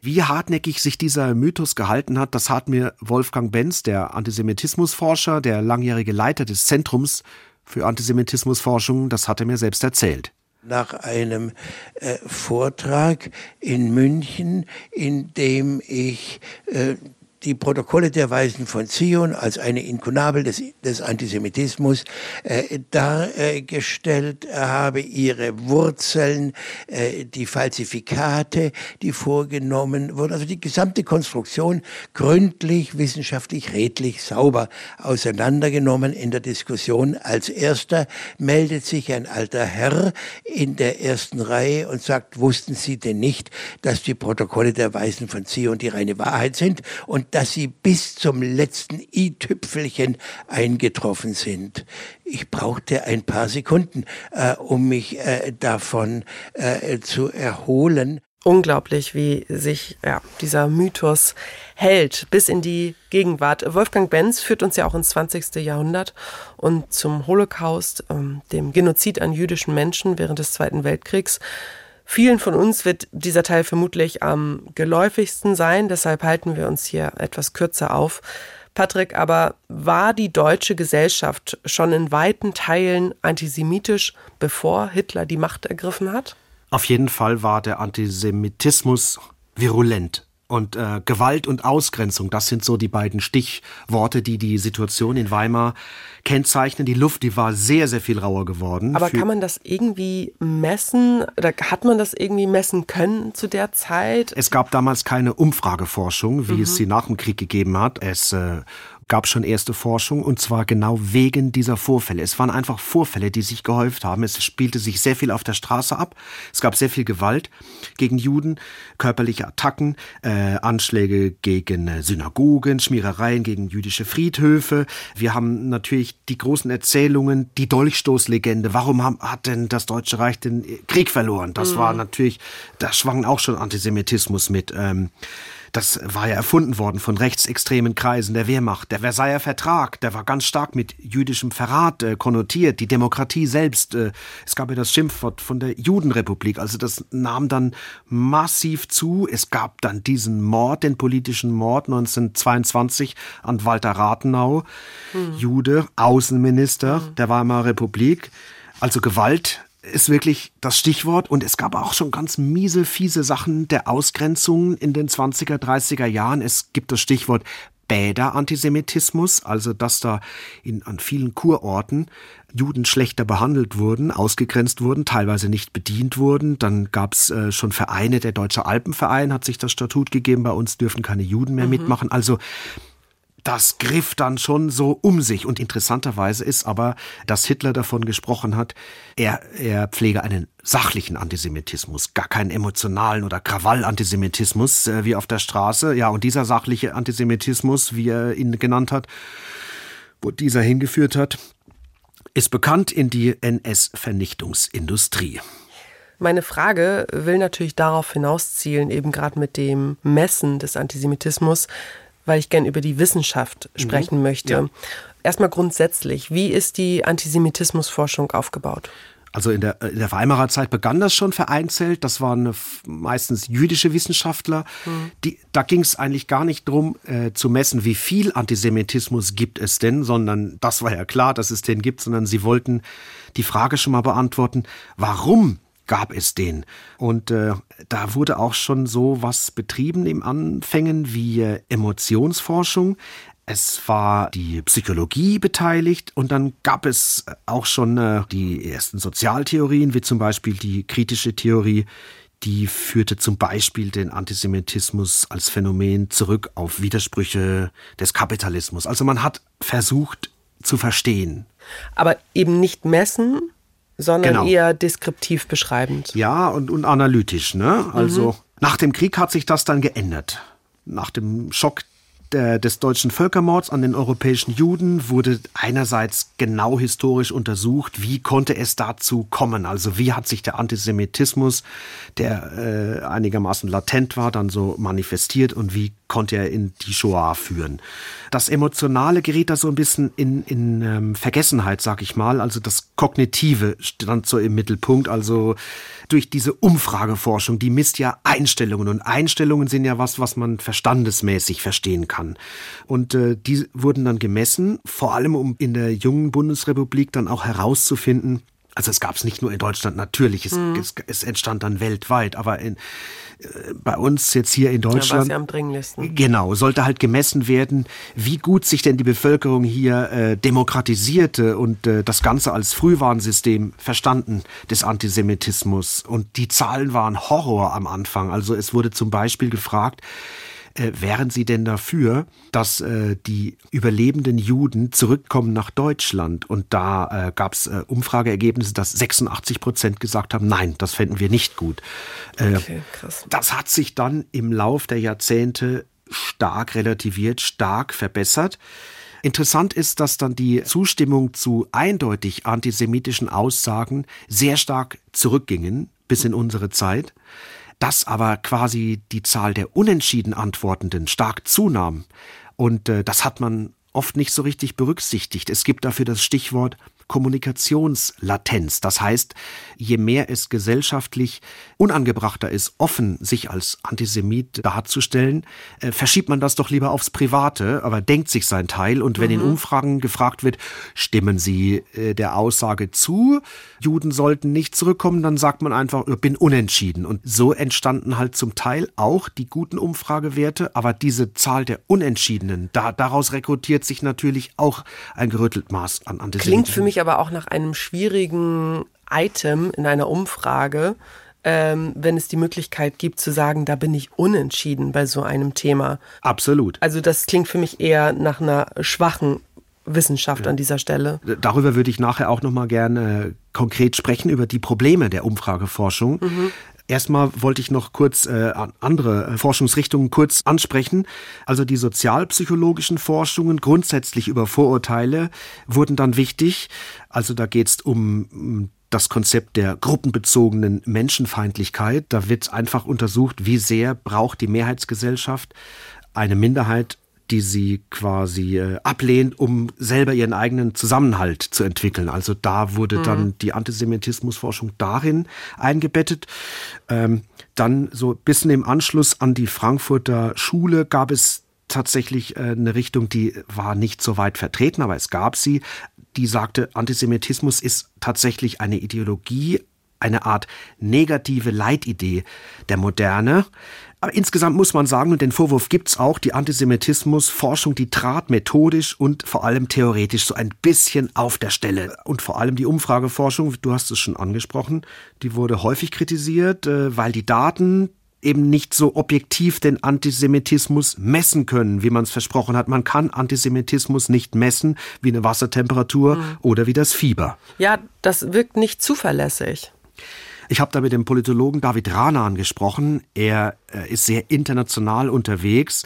wie hartnäckig sich dieser Mythos gehalten hat, das hat mir Wolfgang Benz, der Antisemitismusforscher, der langjährige Leiter des Zentrums für Antisemitismusforschung, das hat er mir selbst erzählt.
Nach einem äh, Vortrag in München, in dem ich äh, die Protokolle der Weisen von Zion als eine Inkunabel des, des Antisemitismus äh, dargestellt habe, ihre Wurzeln, äh, die Falsifikate, die vorgenommen wurden, also die gesamte Konstruktion gründlich, wissenschaftlich, redlich, sauber auseinandergenommen in der Diskussion. Als erster meldet sich ein alter Herr in der ersten Reihe und sagt, wussten Sie denn nicht, dass die Protokolle der Weisen von Zion die reine Wahrheit sind? Und dass sie bis zum letzten i-Tüpfelchen eingetroffen sind. Ich brauchte ein paar Sekunden, äh, um mich äh, davon äh, zu erholen.
Unglaublich, wie sich ja, dieser Mythos hält bis in die Gegenwart. Wolfgang Benz führt uns ja auch ins 20. Jahrhundert und zum Holocaust, ähm, dem Genozid an jüdischen Menschen während des Zweiten Weltkriegs. Vielen von uns wird dieser Teil vermutlich am geläufigsten sein, deshalb halten wir uns hier etwas kürzer auf. Patrick, aber war die deutsche Gesellschaft schon in weiten Teilen antisemitisch, bevor Hitler die Macht ergriffen hat?
Auf jeden Fall war der Antisemitismus virulent. Und äh, Gewalt und Ausgrenzung, das sind so die beiden Stichworte, die die Situation in Weimar kennzeichnen. Die Luft, die war sehr, sehr viel rauer geworden.
Aber kann man das irgendwie messen? Oder hat man das irgendwie messen können zu der Zeit?
Es gab damals keine Umfrageforschung, wie mhm. es sie nach dem Krieg gegeben hat. Es äh, gab schon erste Forschung und zwar genau wegen dieser Vorfälle. Es waren einfach Vorfälle, die sich gehäuft haben. Es spielte sich sehr viel auf der Straße ab. Es gab sehr viel Gewalt gegen Juden, körperliche Attacken, äh, Anschläge gegen äh, Synagogen, Schmierereien gegen jüdische Friedhöfe. Wir haben natürlich die großen Erzählungen, die Dolchstoßlegende. Warum haben, hat denn das Deutsche Reich den Krieg verloren? Das mhm. war natürlich, da schwang auch schon Antisemitismus mit. Ähm, das war ja erfunden worden von rechtsextremen Kreisen der Wehrmacht. Der Versailler Vertrag, der war ganz stark mit jüdischem Verrat äh, konnotiert. Die Demokratie selbst, äh, es gab ja das Schimpfwort von der Judenrepublik. Also das nahm dann massiv zu. Es gab dann diesen Mord, den politischen Mord 1922 an Walter Rathenau, mhm. Jude, Außenminister mhm. der Weimarer Republik. Also Gewalt ist wirklich das Stichwort. Und es gab auch schon ganz miese, fiese Sachen der Ausgrenzung in den 20er, 30er Jahren. Es gibt das Stichwort Bäder-Antisemitismus, also dass da in, an vielen Kurorten Juden schlechter behandelt wurden, ausgegrenzt wurden, teilweise nicht bedient wurden. Dann gab es äh, schon Vereine, der Deutsche Alpenverein hat sich das Statut gegeben, bei uns dürfen keine Juden mehr mhm. mitmachen. Also das griff dann schon so um sich. Und interessanterweise ist aber, dass Hitler davon gesprochen hat, er, er pflege einen sachlichen Antisemitismus, gar keinen emotionalen oder Krawall-Antisemitismus äh, wie auf der Straße. Ja, und dieser sachliche Antisemitismus, wie er ihn genannt hat, wo dieser hingeführt hat, ist bekannt in die NS-Vernichtungsindustrie.
Meine Frage will natürlich darauf hinauszielen, eben gerade mit dem Messen des Antisemitismus, weil ich gern über die Wissenschaft mhm. sprechen mhm. möchte. Ja. Erstmal grundsätzlich, wie ist die Antisemitismusforschung aufgebaut?
Also in der, in der Weimarer Zeit begann das schon vereinzelt. Das waren meistens jüdische Wissenschaftler. Mhm. Die, da ging es eigentlich gar nicht darum äh, zu messen, wie viel Antisemitismus gibt es denn, sondern das war ja klar, dass es den gibt, sondern sie wollten die Frage schon mal beantworten, warum gab es den. Und äh, da wurde auch schon so was betrieben im Anfängen wie äh, Emotionsforschung. Es war die Psychologie beteiligt und dann gab es auch schon äh, die ersten Sozialtheorien, wie zum Beispiel die kritische Theorie, die führte zum Beispiel den Antisemitismus als Phänomen zurück auf Widersprüche des Kapitalismus. Also man hat versucht zu verstehen.
Aber eben nicht messen, sondern genau. eher deskriptiv beschreibend.
Ja, und, und analytisch. Ne? Also mhm. nach dem Krieg hat sich das dann geändert. Nach dem Schock der, des deutschen Völkermords an den europäischen Juden wurde einerseits genau historisch untersucht, wie konnte es dazu kommen, also wie hat sich der Antisemitismus, der äh, einigermaßen latent war, dann so manifestiert und wie konnte er in die Shoah führen. Das Emotionale geriet da so ein bisschen in, in ähm, Vergessenheit, sag ich mal, also das Kognitive stand so im Mittelpunkt, also durch diese Umfrageforschung, die misst ja Einstellungen und Einstellungen sind ja was, was man verstandesmäßig verstehen kann. Und äh, die wurden dann gemessen, vor allem um in der jungen Bundesrepublik dann auch herauszufinden, also es gab es nicht nur in Deutschland, natürlich, es, mhm. es, es entstand dann weltweit, aber in, äh, bei uns jetzt hier in Deutschland.
Ja, am dringlichsten.
Genau, sollte halt gemessen werden, wie gut sich denn die Bevölkerung hier äh, demokratisierte und äh, das Ganze als Frühwarnsystem verstanden des Antisemitismus. Und die Zahlen waren Horror am Anfang. Also es wurde zum Beispiel gefragt, äh, wären Sie denn dafür, dass äh, die überlebenden Juden zurückkommen nach Deutschland? Und da äh, gab es äh, Umfrageergebnisse, dass 86 Prozent gesagt haben, nein, das fänden wir nicht gut. Äh, okay, krass. Das hat sich dann im Lauf der Jahrzehnte stark relativiert, stark verbessert. Interessant ist, dass dann die Zustimmung zu eindeutig antisemitischen Aussagen sehr stark zurückgingen bis in unsere Zeit, dass aber quasi die Zahl der unentschieden Antwortenden stark zunahm. Und äh, das hat man oft nicht so richtig berücksichtigt. Es gibt dafür das Stichwort Kommunikationslatenz. Das heißt, je mehr es gesellschaftlich unangebrachter ist, offen sich als Antisemit darzustellen, äh, verschiebt man das doch lieber aufs Private, aber denkt sich sein Teil. Und wenn mhm. in Umfragen gefragt wird, stimmen Sie äh, der Aussage zu, Juden sollten nicht zurückkommen, dann sagt man einfach, bin unentschieden. Und so entstanden halt zum Teil auch die guten Umfragewerte, aber diese Zahl der Unentschiedenen, da, daraus rekrutiert sich natürlich auch ein gerüttelt Maß an Antisemitismus.
Klingt für mich aber auch nach einem schwierigen Item in einer Umfrage, ähm, wenn es die Möglichkeit gibt zu sagen, da bin ich unentschieden bei so einem Thema.
Absolut.
Also das klingt für mich eher nach einer schwachen Wissenschaft ja. an dieser Stelle.
Darüber würde ich nachher auch noch mal gerne konkret sprechen über die Probleme der Umfrageforschung. Mhm. Erstmal wollte ich noch kurz äh, andere äh, Forschungsrichtungen kurz ansprechen. Also die sozialpsychologischen Forschungen grundsätzlich über Vorurteile wurden dann wichtig. Also da geht es um das Konzept der gruppenbezogenen Menschenfeindlichkeit. Da wird einfach untersucht, wie sehr braucht die Mehrheitsgesellschaft eine Minderheit die sie quasi äh, ablehnt, um selber ihren eigenen Zusammenhalt zu entwickeln. Also da wurde mhm. dann die Antisemitismusforschung darin eingebettet. Ähm, dann so bisschen im Anschluss an die Frankfurter Schule gab es tatsächlich äh, eine Richtung, die war nicht so weit vertreten, aber es gab sie, die sagte, Antisemitismus ist tatsächlich eine Ideologie, eine Art negative Leitidee der Moderne. Aber insgesamt muss man sagen, und den Vorwurf gibt's auch, die Antisemitismusforschung, die trat methodisch und vor allem theoretisch so ein bisschen auf der Stelle. Und vor allem die Umfrageforschung, du hast es schon angesprochen, die wurde häufig kritisiert, äh, weil die Daten eben nicht so objektiv den Antisemitismus messen können, wie man es versprochen hat. Man kann Antisemitismus nicht messen wie eine Wassertemperatur mhm. oder wie das Fieber.
Ja, das wirkt nicht zuverlässig.
Ich habe da mit dem Politologen David Ranan gesprochen. Er äh, ist sehr international unterwegs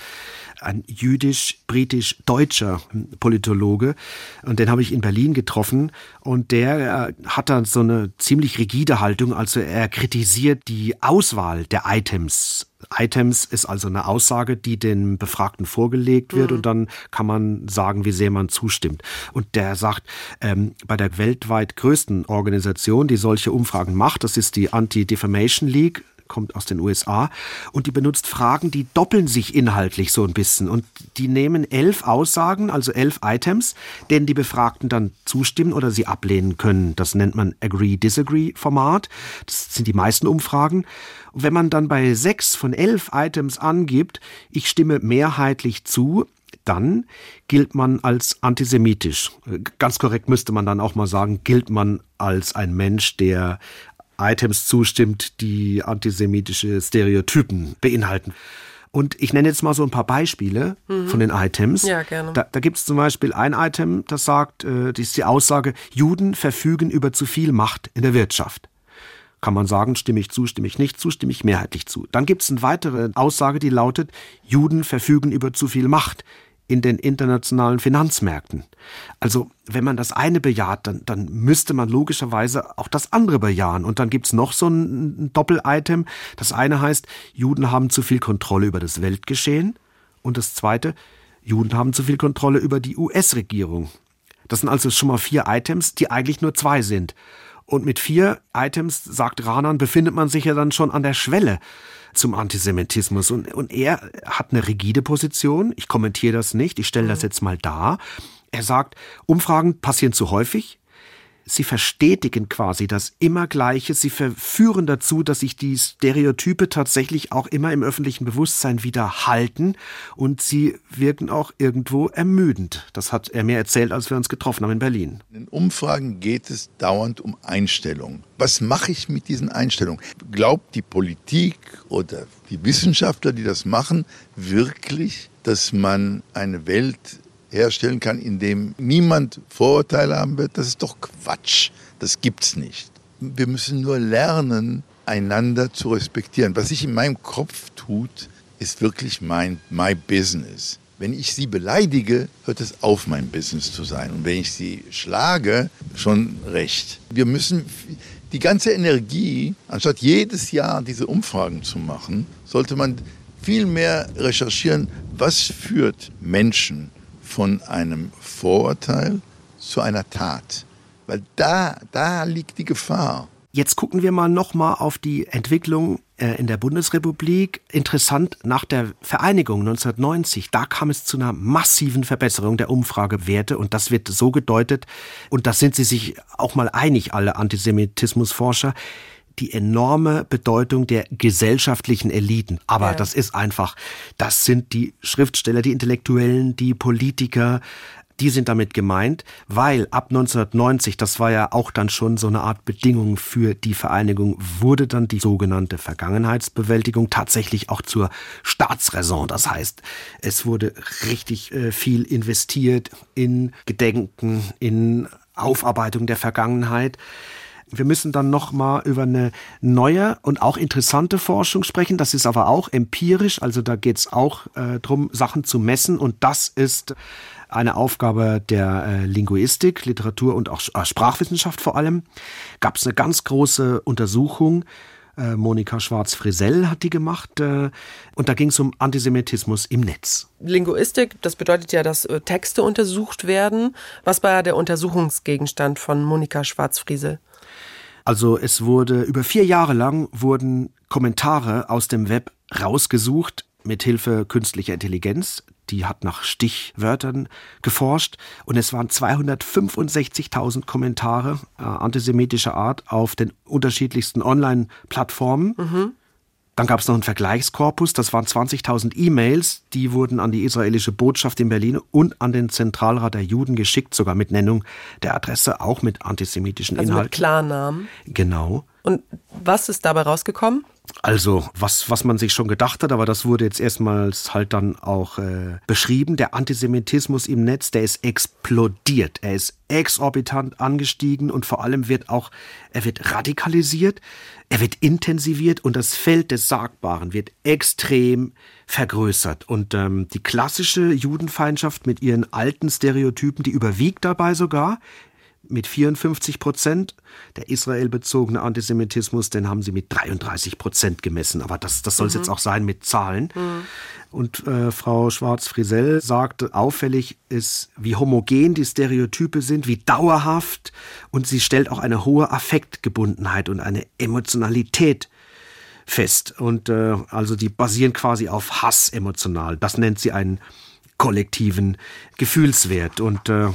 ein jüdisch-britisch-deutscher Politologe. Und den habe ich in Berlin getroffen. Und der äh, hat dann so eine ziemlich rigide Haltung. Also er kritisiert die Auswahl der Items Items ist also eine Aussage, die den Befragten vorgelegt wird mhm. und dann kann man sagen, wie sehr man zustimmt. Und der sagt, ähm, bei der weltweit größten Organisation, die solche Umfragen macht, das ist die Anti-Defamation League, kommt aus den USA und die benutzt Fragen, die doppeln sich inhaltlich so ein bisschen und die nehmen elf Aussagen, also elf Items, denen die Befragten dann zustimmen oder sie ablehnen können. Das nennt man Agree-Disagree-Format. Das sind die meisten Umfragen. Und wenn man dann bei sechs von elf Items angibt, ich stimme mehrheitlich zu, dann gilt man als antisemitisch. Ganz korrekt müsste man dann auch mal sagen, gilt man als ein Mensch, der Items zustimmt, die antisemitische Stereotypen beinhalten. Und ich nenne jetzt mal so ein paar Beispiele mhm. von den Items.
Ja, gerne.
Da, da gibt es zum Beispiel ein Item, das sagt, äh, das ist die Aussage, Juden verfügen über zu viel Macht in der Wirtschaft. Kann man sagen, stimme ich zu, stimme ich nicht zu, stimme ich mehrheitlich zu. Dann gibt es eine weitere Aussage, die lautet, Juden verfügen über zu viel Macht in den internationalen Finanzmärkten. Also wenn man das eine bejaht, dann, dann müsste man logischerweise auch das andere bejahen. Und dann gibt's noch so ein, ein Doppel-Item. Das eine heißt, Juden haben zu viel Kontrolle über das Weltgeschehen. Und das zweite, Juden haben zu viel Kontrolle über die US-Regierung. Das sind also schon mal vier Items, die eigentlich nur zwei sind. Und mit vier Items, sagt Ranan, befindet man sich ja dann schon an der Schwelle zum Antisemitismus. Und, und er hat eine rigide Position. Ich kommentiere das nicht. Ich stelle das mhm. jetzt mal dar. Er sagt, Umfragen passieren zu häufig. Sie verstetigen quasi das Immergleiche. Sie verführen dazu, dass sich die Stereotype tatsächlich auch immer im öffentlichen Bewusstsein wieder halten und sie wirken auch irgendwo ermüdend. Das hat er mir erzählt, als wir uns getroffen haben in Berlin.
In Umfragen geht es dauernd um Einstellungen. Was mache ich mit diesen Einstellungen? Glaubt die Politik oder die Wissenschaftler, die das machen, wirklich, dass man eine Welt herstellen kann, in dem niemand Vorurteile haben wird, das ist doch Quatsch. Das gibt's nicht. Wir müssen nur lernen, einander zu respektieren. Was sich in meinem Kopf tut, ist wirklich mein my business. Wenn ich sie beleidige, hört es auf, mein Business zu sein. Und wenn ich sie schlage, schon recht. Wir müssen die ganze Energie, anstatt jedes Jahr diese Umfragen zu machen, sollte man viel mehr recherchieren, was führt Menschen von einem Vorurteil zu einer Tat. Weil da, da liegt die Gefahr.
Jetzt gucken wir mal nochmal auf die Entwicklung äh, in der Bundesrepublik. Interessant, nach der Vereinigung 1990, da kam es zu einer massiven Verbesserung der Umfragewerte und das wird so gedeutet, und da sind sie sich auch mal einig, alle Antisemitismusforscher, die enorme Bedeutung der gesellschaftlichen Eliten. Aber ja. das ist einfach, das sind die Schriftsteller, die Intellektuellen, die Politiker, die sind damit gemeint, weil ab 1990, das war ja auch dann schon so eine Art Bedingung für die Vereinigung, wurde dann die sogenannte Vergangenheitsbewältigung tatsächlich auch zur Staatsräson. Das heißt, es wurde richtig äh, viel investiert in Gedenken, in Aufarbeitung der Vergangenheit. Wir müssen dann noch mal über eine neue und auch interessante Forschung sprechen. Das ist aber auch empirisch, also da geht es auch äh, darum, Sachen zu messen. Und das ist eine Aufgabe der äh, Linguistik, Literatur und auch äh, Sprachwissenschaft vor allem. Gab es eine ganz große Untersuchung. Äh, Monika Schwarz-Frisell hat die gemacht. Äh, und da ging es um Antisemitismus im Netz.
Linguistik, das bedeutet ja, dass äh, Texte untersucht werden. Was war der Untersuchungsgegenstand von Monika Schwarz-Frisell?
Also es wurde über vier Jahre lang wurden Kommentare aus dem Web rausgesucht mit Hilfe künstlicher Intelligenz die hat nach Stichwörtern geforscht und es waren 265.000 Kommentare äh, antisemitischer Art auf den unterschiedlichsten Online-Plattformen. Mhm. Dann gab es noch einen Vergleichskorpus, das waren 20.000 E-Mails, die wurden an die israelische Botschaft in Berlin und an den Zentralrat der Juden geschickt, sogar mit Nennung der Adresse, auch mit antisemitischen
also
Inhalten.
Mit Klarnamen.
Genau.
Und was ist dabei rausgekommen?
Also, was, was man sich schon gedacht hat, aber das wurde jetzt erstmals halt dann auch äh, beschrieben. Der Antisemitismus im Netz, der ist explodiert. Er ist exorbitant angestiegen und vor allem wird auch, er wird radikalisiert, er wird intensiviert und das Feld des Sagbaren wird extrem vergrößert. Und ähm, die klassische Judenfeindschaft mit ihren alten Stereotypen, die überwiegt dabei sogar mit 54 Prozent. Der israelbezogene Antisemitismus, den haben sie mit 33 Prozent gemessen. Aber das, das soll es mhm. jetzt auch sein mit Zahlen. Mhm. Und äh, Frau Schwarz-Frisell sagte, auffällig ist, wie homogen die Stereotype sind, wie dauerhaft. Und sie stellt auch eine hohe Affektgebundenheit und eine Emotionalität fest. Und äh, also die basieren quasi auf Hass emotional. Das nennt sie einen kollektiven Gefühlswert. Und äh,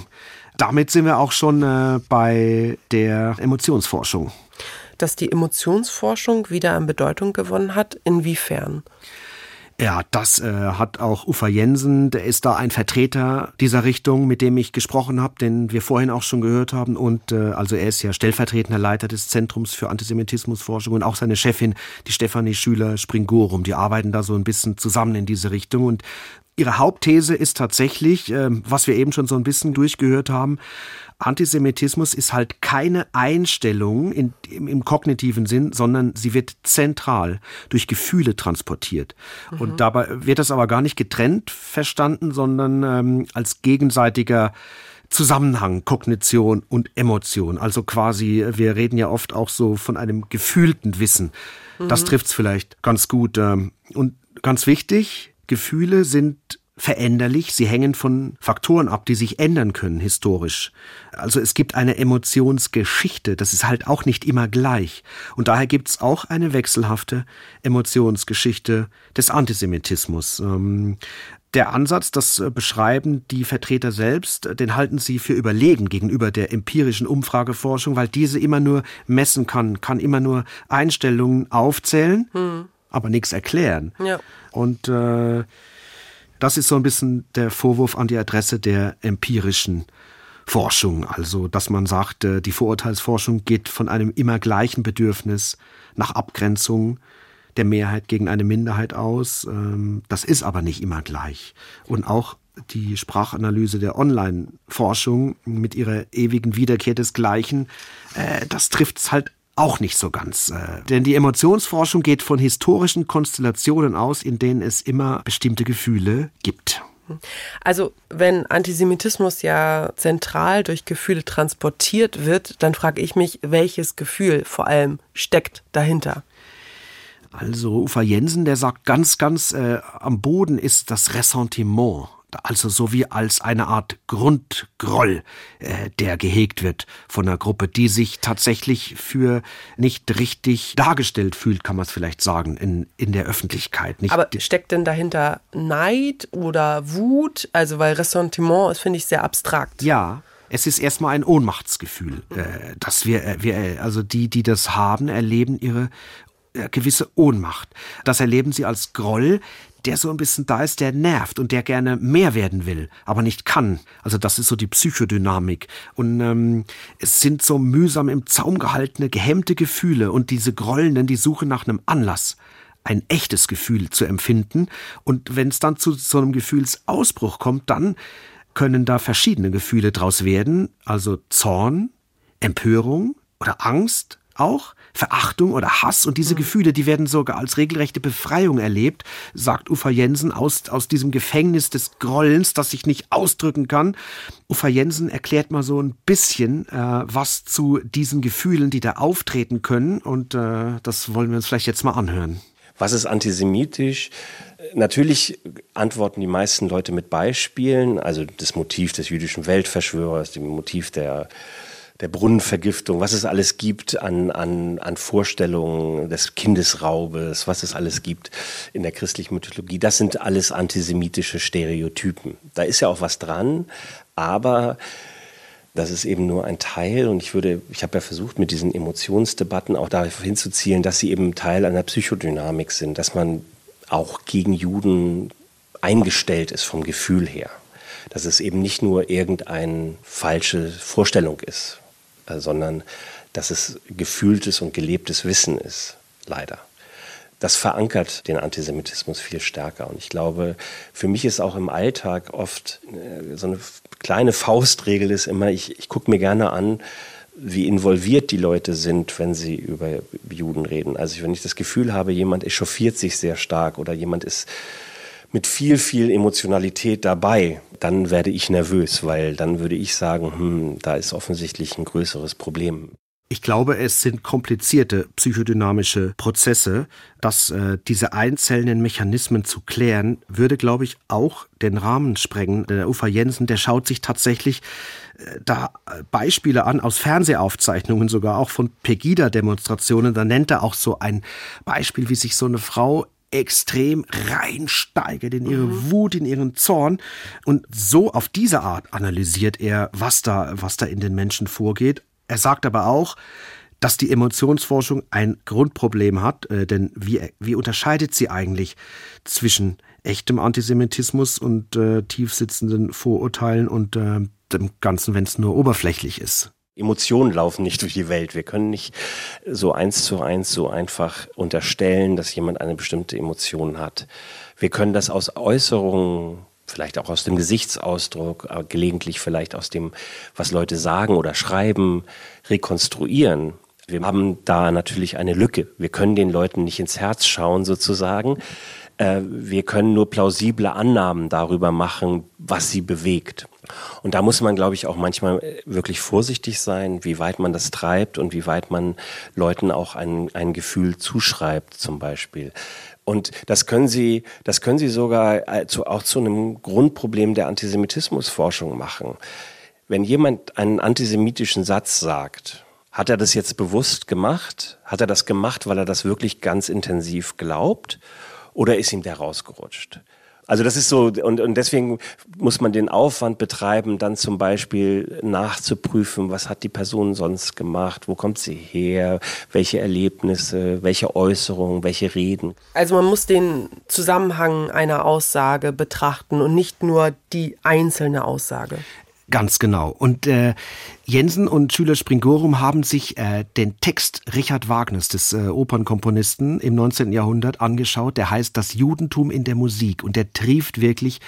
damit sind wir auch schon äh, bei der Emotionsforschung.
Dass die Emotionsforschung wieder an Bedeutung gewonnen hat, inwiefern?
Ja, das äh, hat auch Ufa Jensen, der ist da ein Vertreter dieser Richtung, mit dem ich gesprochen habe, den wir vorhin auch schon gehört haben. Und äh, also er ist ja stellvertretender Leiter des Zentrums für Antisemitismusforschung und auch seine Chefin, die Stefanie Schüler-Springorum. Die arbeiten da so ein bisschen zusammen in diese Richtung. Und Ihre Hauptthese ist tatsächlich, ähm, was wir eben schon so ein bisschen durchgehört haben, Antisemitismus ist halt keine Einstellung in, im, im, kognitiven Sinn, sondern sie wird zentral durch Gefühle transportiert. Mhm. Und dabei wird das aber gar nicht getrennt verstanden, sondern ähm, als gegenseitiger Zusammenhang, Kognition und Emotion. Also quasi, wir reden ja oft auch so von einem gefühlten Wissen. Mhm. Das trifft's vielleicht ganz gut. Ähm, und ganz wichtig, Gefühle sind veränderlich, sie hängen von Faktoren ab, die sich ändern können historisch. Also es gibt eine Emotionsgeschichte, das ist halt auch nicht immer gleich. Und daher gibt es auch eine wechselhafte Emotionsgeschichte des Antisemitismus. Ähm, der Ansatz, das beschreiben die Vertreter selbst, den halten sie für überlegen gegenüber der empirischen Umfrageforschung, weil diese immer nur messen kann, kann immer nur Einstellungen aufzählen. Hm aber nichts erklären. Ja. Und äh, das ist so ein bisschen der Vorwurf an die Adresse der empirischen Forschung. Also, dass man sagt, äh, die Vorurteilsforschung geht von einem immer gleichen Bedürfnis nach Abgrenzung der Mehrheit gegen eine Minderheit aus. Ähm, das ist aber nicht immer gleich. Und auch die Sprachanalyse der Online-Forschung mit ihrer ewigen Wiederkehr desgleichen, äh, das trifft es halt auch nicht so ganz. Äh, denn die Emotionsforschung geht von historischen Konstellationen aus, in denen es immer bestimmte Gefühle gibt.
Also wenn Antisemitismus ja zentral durch Gefühle transportiert wird, dann frage ich mich, welches Gefühl vor allem steckt dahinter?
Also Ufa Jensen, der sagt ganz, ganz äh, am Boden ist das Ressentiment also so wie als eine Art Grundgroll, äh, der gehegt wird von einer Gruppe, die sich tatsächlich für nicht richtig dargestellt fühlt, kann man es vielleicht sagen, in, in der Öffentlichkeit. Nicht
Aber steckt denn dahinter Neid oder Wut? Also, weil Ressentiment ist, finde ich, sehr abstrakt.
Ja, es ist erstmal ein Ohnmachtsgefühl, äh, dass wir, äh, wir, äh, also die, die das haben, erleben ihre äh, gewisse Ohnmacht. Das erleben sie als Groll, der so ein bisschen da ist, der nervt und der gerne mehr werden will, aber nicht kann. Also das ist so die Psychodynamik. Und ähm, es sind so mühsam im Zaum gehaltene, gehemmte Gefühle und diese grollenden, die Suche nach einem Anlass ein echtes Gefühl zu empfinden. Und wenn es dann zu so einem Gefühlsausbruch kommt, dann können da verschiedene Gefühle draus werden. Also Zorn, Empörung oder Angst auch. Verachtung oder Hass und diese mhm. Gefühle, die werden sogar als regelrechte Befreiung erlebt, sagt Ufa Jensen aus, aus diesem Gefängnis des Grollens, das sich nicht ausdrücken kann. Ufa Jensen erklärt mal so ein bisschen äh, was zu diesen Gefühlen, die da auftreten können und äh, das wollen wir uns vielleicht jetzt mal anhören.
Was ist antisemitisch? Natürlich antworten die meisten Leute mit Beispielen, also das Motiv des jüdischen Weltverschwörers, dem Motiv der der Brunnenvergiftung, was es alles gibt an, an, an Vorstellungen des Kindesraubes, was es alles gibt in der christlichen Mythologie. Das sind alles antisemitische Stereotypen. Da ist ja auch was dran, aber das ist eben nur ein Teil und ich würde, ich habe ja versucht, mit diesen Emotionsdebatten auch darauf hinzuzielen, dass sie eben Teil einer Psychodynamik sind, dass man auch gegen Juden eingestellt ist vom Gefühl her. Dass es eben nicht nur irgendeine falsche Vorstellung ist, sondern dass es gefühltes und gelebtes Wissen ist, leider. Das verankert den Antisemitismus viel stärker. Und ich glaube, für mich ist auch im Alltag oft äh, so eine kleine Faustregel ist immer, ich, ich gucke mir gerne an, wie involviert die Leute sind, wenn sie über Juden reden. Also wenn ich das Gefühl habe, jemand echauffiert sich sehr stark oder jemand ist mit viel, viel Emotionalität dabei, dann werde ich nervös, weil dann würde ich sagen, hm, da ist offensichtlich ein größeres Problem.
Ich glaube, es sind komplizierte psychodynamische Prozesse. Dass äh, diese einzelnen Mechanismen zu klären, würde, glaube ich, auch den Rahmen sprengen. Der Ufa Jensen, der schaut sich tatsächlich äh, da Beispiele an aus Fernsehaufzeichnungen, sogar auch von Pegida-Demonstrationen. Da nennt er auch so ein Beispiel, wie sich so eine Frau extrem reinsteigert in ihre mhm. Wut, in ihren Zorn. Und so auf diese Art analysiert er, was da, was da in den Menschen vorgeht. Er sagt aber auch, dass die Emotionsforschung ein Grundproblem hat, äh, denn wie, wie unterscheidet sie eigentlich zwischen echtem Antisemitismus und äh, tiefsitzenden Vorurteilen und äh, dem Ganzen, wenn es nur oberflächlich ist?
Emotionen laufen nicht durch die Welt. Wir können nicht so eins zu eins so einfach unterstellen, dass jemand eine bestimmte Emotion hat. Wir können das aus Äußerungen, vielleicht auch aus dem Gesichtsausdruck, gelegentlich vielleicht aus dem, was Leute sagen oder schreiben, rekonstruieren. Wir haben da natürlich eine Lücke. Wir können den Leuten nicht ins Herz schauen sozusagen. Äh, wir können nur plausible Annahmen darüber machen, was sie bewegt. Und da muss man, glaube ich, auch manchmal äh, wirklich vorsichtig sein, wie weit man das treibt und wie weit man Leuten auch ein, ein Gefühl zuschreibt, zum Beispiel. Und das können Sie, das können Sie sogar äh, zu, auch zu einem Grundproblem der Antisemitismusforschung machen. Wenn jemand einen antisemitischen Satz sagt, hat er das jetzt bewusst gemacht? Hat er das gemacht, weil er das wirklich ganz intensiv glaubt? Oder ist ihm der rausgerutscht? Also das ist so, und, und deswegen muss man den Aufwand betreiben, dann zum Beispiel nachzuprüfen, was hat die Person sonst gemacht, wo kommt sie her, welche Erlebnisse, welche Äußerungen, welche Reden.
Also man muss den Zusammenhang einer Aussage betrachten und nicht nur die einzelne Aussage.
Ganz genau. Und äh, Jensen und Schüler Springorum haben sich äh, den Text Richard Wagners, des äh, Opernkomponisten im 19. Jahrhundert, angeschaut. Der heißt Das Judentum in der Musik. Und der trieft wirklich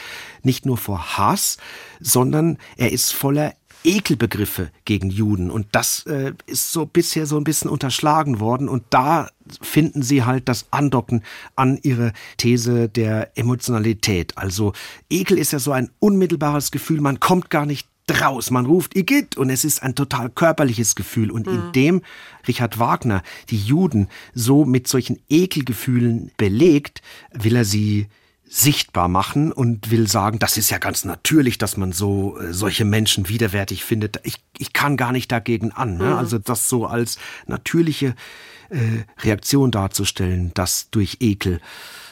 nicht nur vor Hass, sondern er ist voller Ekelbegriffe gegen Juden. Und das äh, ist so bisher so ein bisschen unterschlagen worden. Und da finden sie halt das Andocken an ihre These der Emotionalität. Also Ekel ist ja so ein unmittelbares Gefühl, man kommt gar nicht draus, man ruft Igitt und es ist ein total körperliches Gefühl. Und mhm. indem Richard Wagner die Juden so mit solchen Ekelgefühlen belegt, will er sie sichtbar machen und will sagen, das ist ja ganz natürlich, dass man so äh, solche Menschen widerwärtig findet. Ich, ich kann gar nicht dagegen an. Ne? Mhm. Also das so als natürliche äh, Reaktion darzustellen, das durch Ekel.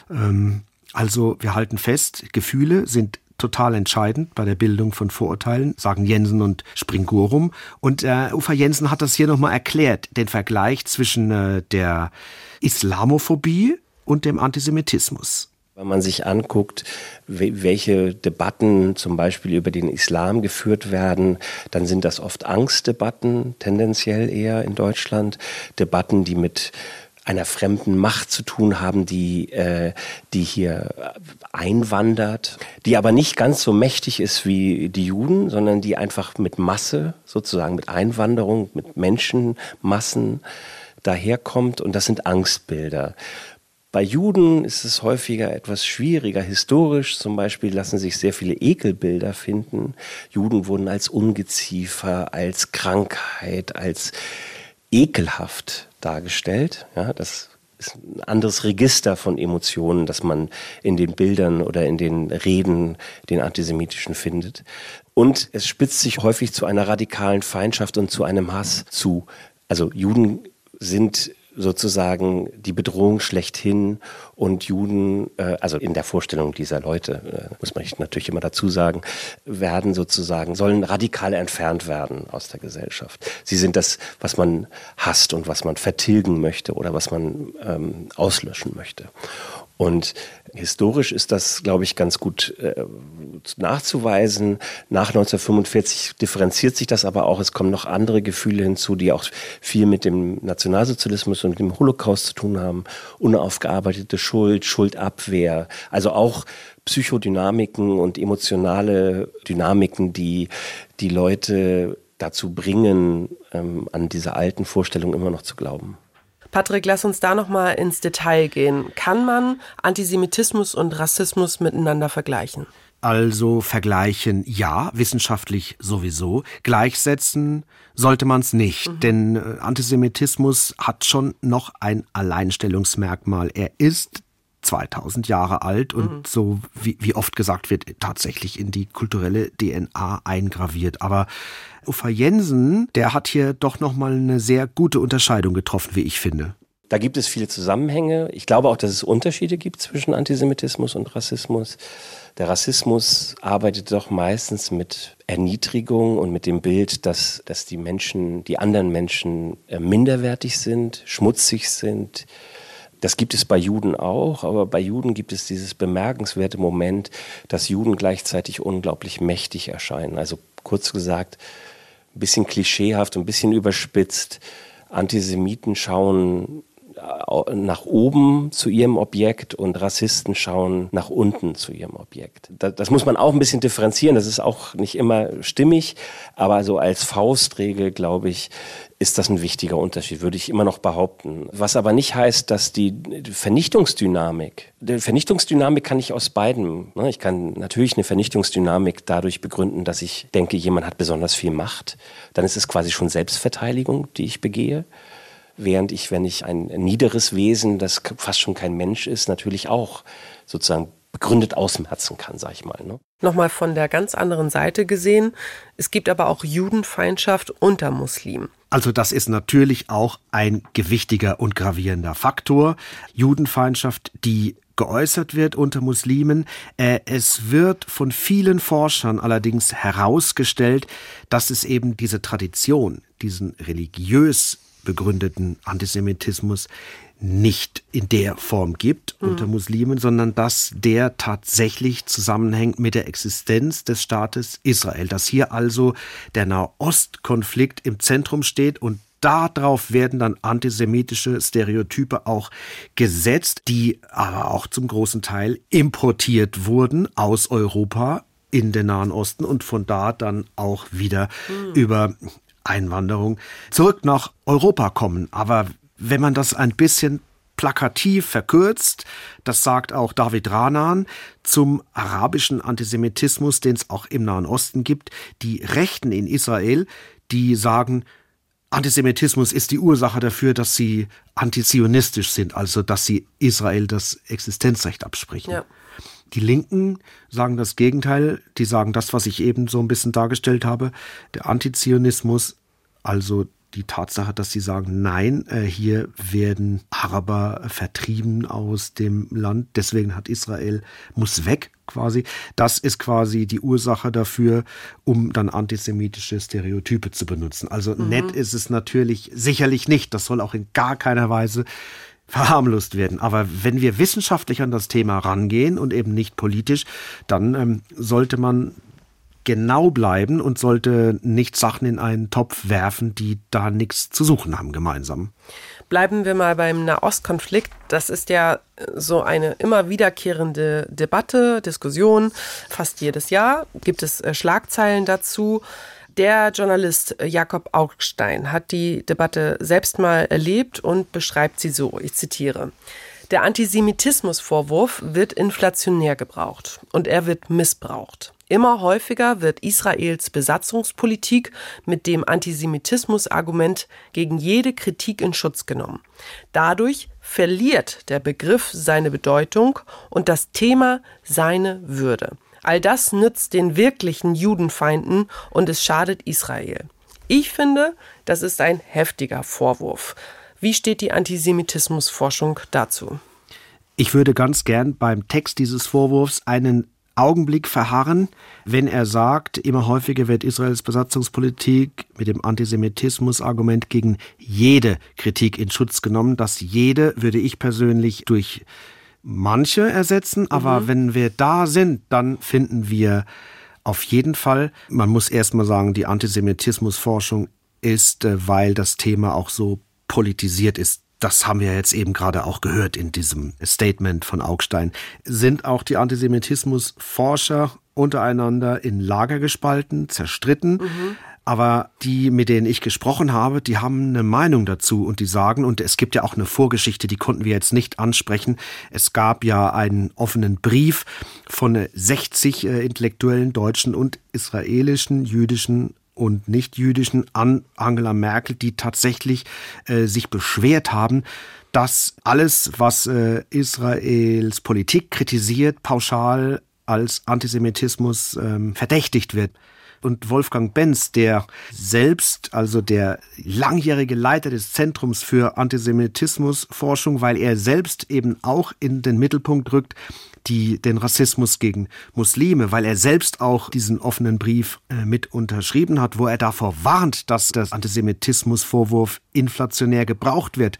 Ähm, also wir halten fest, Gefühle sind total entscheidend bei der Bildung von Vorurteilen, sagen Jensen und Springorum. Und äh, Ufa Jensen hat das hier nochmal erklärt, den Vergleich zwischen äh, der Islamophobie und dem Antisemitismus.
Wenn man sich anguckt, welche Debatten zum Beispiel über den Islam geführt werden, dann sind das oft Angstdebatten, tendenziell eher in Deutschland. Debatten, die mit einer fremden Macht zu tun haben, die, äh, die hier einwandert, die aber nicht ganz so mächtig ist wie die Juden, sondern die einfach mit Masse, sozusagen mit Einwanderung, mit Menschenmassen daherkommt. Und das sind Angstbilder. Bei Juden ist es häufiger etwas schwieriger. Historisch zum Beispiel lassen sich sehr viele Ekelbilder finden. Juden wurden als Ungeziefer, als Krankheit, als ekelhaft dargestellt. Ja, das ist ein anderes Register von Emotionen, das man in den Bildern oder in den Reden, den antisemitischen findet. Und es spitzt sich häufig zu einer radikalen Feindschaft und zu einem Hass zu. Also Juden sind sozusagen die Bedrohung schlechthin und Juden, äh, also in der Vorstellung dieser Leute, äh, muss man natürlich immer dazu sagen, werden sozusagen, sollen radikal entfernt werden aus der Gesellschaft. Sie sind das, was man hasst und was man vertilgen möchte oder was man ähm, auslöschen möchte. Und historisch ist das, glaube ich, ganz gut äh, nachzuweisen. Nach 1945 differenziert sich das aber auch. Es kommen noch andere Gefühle hinzu, die auch viel mit dem Nationalsozialismus und dem Holocaust zu tun haben. Unaufgearbeitete Schuld, Schuldabwehr. Also auch Psychodynamiken und emotionale Dynamiken, die die Leute dazu bringen, ähm, an diese alten Vorstellungen immer noch zu glauben.
Patrick, lass uns da noch mal ins Detail gehen. Kann man Antisemitismus und Rassismus miteinander vergleichen?
Also vergleichen ja, wissenschaftlich sowieso. Gleichsetzen sollte man es nicht, mhm. denn äh, Antisemitismus hat schon noch ein Alleinstellungsmerkmal. Er ist 2000 Jahre alt und mhm. so wie, wie oft gesagt wird, tatsächlich in die kulturelle DNA eingraviert. Aber Uffa Jensen, der hat hier doch nochmal eine sehr gute Unterscheidung getroffen, wie ich finde.
Da gibt es viele Zusammenhänge. Ich glaube auch, dass es Unterschiede gibt zwischen Antisemitismus und Rassismus. Der Rassismus arbeitet doch meistens mit Erniedrigung und mit dem Bild, dass, dass die Menschen, die anderen Menschen äh, minderwertig sind, schmutzig sind, das gibt es bei Juden auch, aber bei Juden gibt es dieses bemerkenswerte Moment, dass Juden gleichzeitig unglaublich mächtig erscheinen. Also kurz gesagt, ein bisschen klischeehaft, ein bisschen überspitzt. Antisemiten schauen äh, nach oben zu ihrem Objekt und Rassisten schauen nach unten zu ihrem Objekt. Das, das, muss man auch ein bisschen differenzieren, das ist auch nicht immer stimmig, aber so als Faustregel, glaube ich, ist das ein wichtiger Unterschied, würde ich immer noch behaupten. Was aber nicht heißt, dass die Vernichtungsdynamik, die Vernichtungsdynamik kann ich aus beiden. Ne? Ich kann natürlich eine Vernichtungsdynamik dadurch begründen, dass ich denke, jemand hat besonders viel Macht. Dann ist es quasi schon Selbstverteidigung, die ich begehe. Während ich, wenn ich ein niederes Wesen, das fast schon kein Mensch ist, natürlich auch sozusagen begründet ausmerzen kann, sag ich mal. Ne?
Nochmal von der ganz anderen Seite gesehen. Es gibt aber auch Judenfeindschaft unter Muslimen.
Also das ist natürlich auch ein gewichtiger und gravierender Faktor. Judenfeindschaft, die geäußert wird unter Muslimen. Äh, es wird von vielen Forschern allerdings herausgestellt, dass es eben diese Tradition, diesen religiös begründeten Antisemitismus nicht in der Form gibt mhm. unter Muslimen, sondern dass der tatsächlich zusammenhängt mit der Existenz des Staates Israel. Dass hier also der Nahostkonflikt im Zentrum steht und darauf werden dann antisemitische Stereotype auch gesetzt, die aber auch zum großen Teil importiert wurden aus Europa in den Nahen Osten und von da dann auch wieder mhm. über Einwanderung zurück nach Europa kommen. Aber wenn man das ein bisschen plakativ verkürzt, das sagt auch David Ranan, zum arabischen Antisemitismus, den es auch im Nahen Osten gibt. Die Rechten in Israel, die sagen, Antisemitismus ist die Ursache dafür, dass sie antizionistisch sind, also dass sie Israel das Existenzrecht absprechen. Ja. Die Linken sagen das Gegenteil, die sagen das, was ich eben so ein bisschen dargestellt habe. Der Antizionismus, also die Tatsache, dass sie sagen, nein, äh, hier werden Araber vertrieben aus dem Land, deswegen hat Israel, muss weg quasi. Das ist quasi die Ursache dafür, um dann antisemitische Stereotype zu benutzen. Also mhm. nett ist es natürlich sicherlich nicht. Das soll auch in gar keiner Weise verharmlost werden. Aber wenn wir wissenschaftlich an das Thema rangehen und eben nicht politisch, dann ähm, sollte man genau bleiben und sollte nicht Sachen in einen Topf werfen, die da nichts zu suchen haben gemeinsam.
Bleiben wir mal beim Nahostkonflikt. Das ist ja so eine immer wiederkehrende Debatte, Diskussion. Fast jedes Jahr gibt es äh, Schlagzeilen dazu. Der Journalist Jakob Augstein hat die Debatte selbst mal erlebt und beschreibt sie so, ich zitiere. Der Antisemitismusvorwurf wird inflationär gebraucht und er wird missbraucht. Immer häufiger wird Israels Besatzungspolitik mit dem Antisemitismusargument gegen jede Kritik in Schutz genommen. Dadurch verliert der Begriff seine Bedeutung und das Thema seine Würde. All das nützt den wirklichen Judenfeinden und es schadet Israel. Ich finde, das ist ein heftiger Vorwurf. Wie steht die Antisemitismusforschung dazu?
Ich würde ganz gern beim Text dieses Vorwurfs einen Augenblick verharren, wenn er sagt, immer häufiger wird Israels Besatzungspolitik mit dem Antisemitismus-Argument gegen jede Kritik in Schutz genommen. Das jede würde ich persönlich durch manche ersetzen, mhm. aber wenn wir da sind, dann finden wir auf jeden Fall, man muss erstmal sagen, die Antisemitismusforschung ist, äh, weil das Thema auch so politisiert ist, das haben wir jetzt eben gerade auch gehört in diesem Statement von Augstein, sind auch die Antisemitismusforscher untereinander in Lager gespalten, zerstritten. Mhm. Aber die, mit denen ich gesprochen habe, die haben eine Meinung dazu und die sagen, und es gibt ja auch eine Vorgeschichte, die konnten wir jetzt nicht ansprechen. Es gab ja einen offenen Brief von 60 äh, intellektuellen deutschen und israelischen, jüdischen und nicht-jüdischen an Angela Merkel, die tatsächlich äh, sich beschwert haben, dass alles, was äh, Israels Politik kritisiert, pauschal als Antisemitismus ähm, verdächtigt wird. Und Wolfgang Benz, der selbst, also der langjährige Leiter des Zentrums für Antisemitismusforschung, weil er selbst eben auch in den Mittelpunkt rückt, die, den Rassismus gegen Muslime, weil er selbst auch diesen offenen Brief äh, mit unterschrieben hat, wo er davor warnt, dass der Antisemitismusvorwurf inflationär gebraucht wird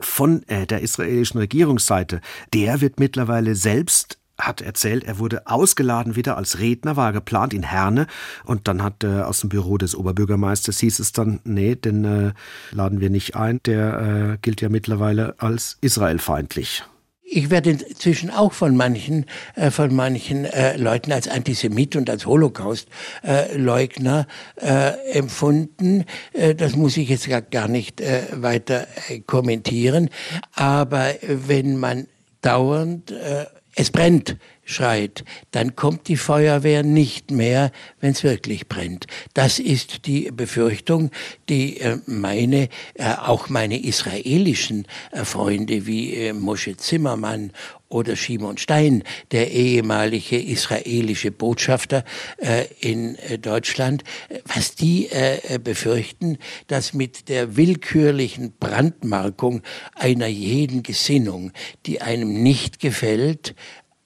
von äh, der israelischen Regierungsseite. Der wird mittlerweile selbst hat erzählt, er wurde ausgeladen wieder als Redner, war geplant in Herne und dann hat äh, aus dem Büro des Oberbürgermeisters hieß es dann, nee, den äh, laden wir nicht ein, der äh, gilt ja mittlerweile als israelfeindlich
ich werde inzwischen auch von manchen, äh, von manchen äh, Leuten als Antisemit und als Holocaust-Leugner äh, empfunden. Äh, das muss ich jetzt gar, gar nicht äh, weiter äh, kommentieren. Aber wenn man dauernd es brennt schreit, dann kommt die Feuerwehr nicht mehr, wenn es wirklich brennt. Das ist die Befürchtung, die äh, meine, äh, auch meine israelischen äh, Freunde wie Moshe Zimmermann oder Shimon Stein, der ehemalige israelische Botschafter äh, in äh, Deutschland, was die äh, befürchten, dass mit der willkürlichen Brandmarkung einer jeden Gesinnung, die einem nicht gefällt,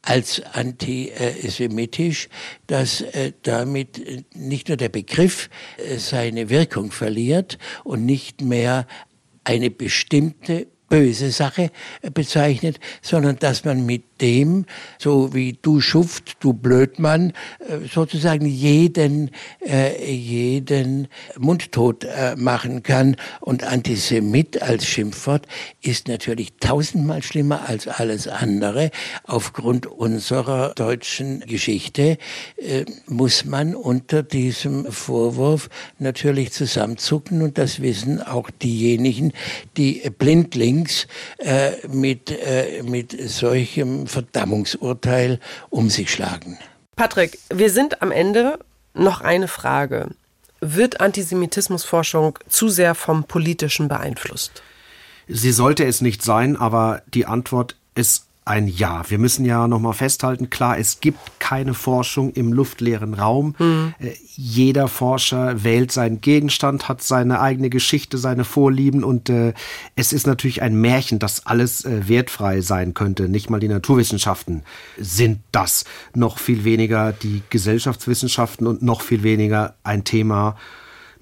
als antisemitisch, dass äh, damit nicht nur der Begriff äh, seine Wirkung verliert und nicht mehr eine bestimmte böse Sache bezeichnet, sondern dass man mit dem, so wie du Schuft, du Blödmann, äh, sozusagen jeden, äh, jeden mundtot äh, machen kann. Und Antisemit als Schimpfwort ist natürlich tausendmal schlimmer als alles andere. Aufgrund unserer deutschen Geschichte muss man unter diesem Vorwurf natürlich zusammenzucken und das wissen auch diejenigen, die blindlings mit, mit solchem Verdammungsurteil um sich schlagen.
Patrick, wir sind am Ende. Noch eine Frage. Wird Antisemitismusforschung zu sehr vom Politischen beeinflusst?
Sie sollte es nicht sein, aber die Antwort ist ein Ja. Wir müssen ja nochmal festhalten, klar, es gibt keine Forschung im luftleeren Raum. Mhm. jeder Forscher wählt seinen Gegenstand, hat seine eigene Geschichte, seine Vorlieben und äh, es ist natürlich ein Märchen, dass alles äh, wertfrei sein könnte. Nicht mal die Naturwissenschaften sind das. Noch viel weniger die Gesellschaftswissenschaften und noch viel weniger ein Thema,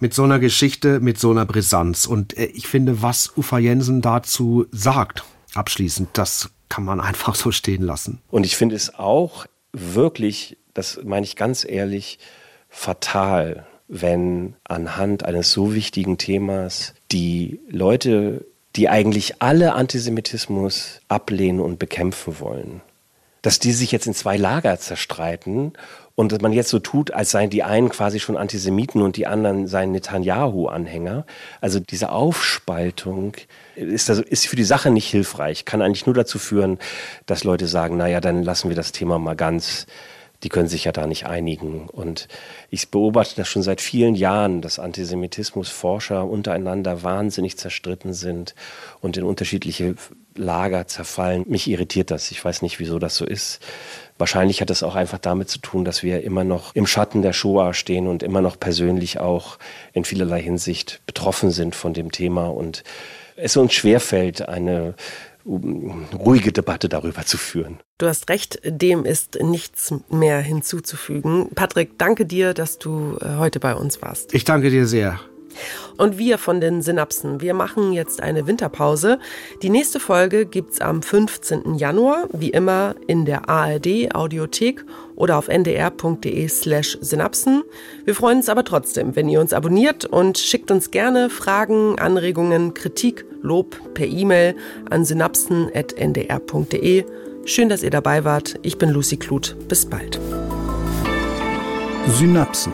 mit so einer Geschichte, mit so einer Brisanz. Und äh, ich finde, was Ufa Jensen dazu sagt, abschließend, das kann man einfach so stehen lassen.
Und ich finde es auch wirklich, das meine ich ganz ehrlich, fatal, wenn anhand eines so wichtigen Themas die Leute, die eigentlich alle Antisemitismus ablehnen und bekämpfen wollen, dass die sich jetzt in zwei Lager zerstreiten und dass man jetzt so tut, als seien die einen quasi schon Antisemiten und die anderen seien Netanyahu-Anhänger. Also diese Aufspaltung ist, also, ist für die Sache nicht hilfreich, kann eigentlich nur dazu führen, dass Leute sagen, naja, dann lassen wir das Thema mal ganz die können sich ja da nicht einigen. Und ich beobachte das schon seit vielen Jahren, dass Antisemitismusforscher untereinander wahnsinnig zerstritten sind und in unterschiedliche Lager zerfallen. Mich irritiert das. Ich weiß nicht, wieso das so ist. Wahrscheinlich hat das auch einfach damit zu tun, dass wir immer noch im Schatten der Shoah stehen und immer noch persönlich auch in vielerlei Hinsicht betroffen sind von dem Thema und es uns schwerfällt, eine ruhige Debatte darüber zu führen.
Du hast recht, dem ist nichts mehr hinzuzufügen. Patrick, danke dir, dass du äh, heute bei uns warst.
Ich danke dir sehr.
Und wir von den Synapsen, wir machen jetzt eine Winterpause. Die nächste Folge gibt's am 15. Januar, wie immer in der ARD Audiothek oder auf ndr.de slash Synapsen. Wir freuen uns aber trotzdem, wenn ihr uns abonniert und schickt uns gerne Fragen, Anregungen, Kritik, Lob per E-Mail an synapsen.ndr.de. Schön, dass ihr dabei wart. Ich bin Lucy Kluth. Bis bald.
Synapsen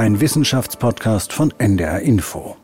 ein Wissenschaftspodcast von NDR Info.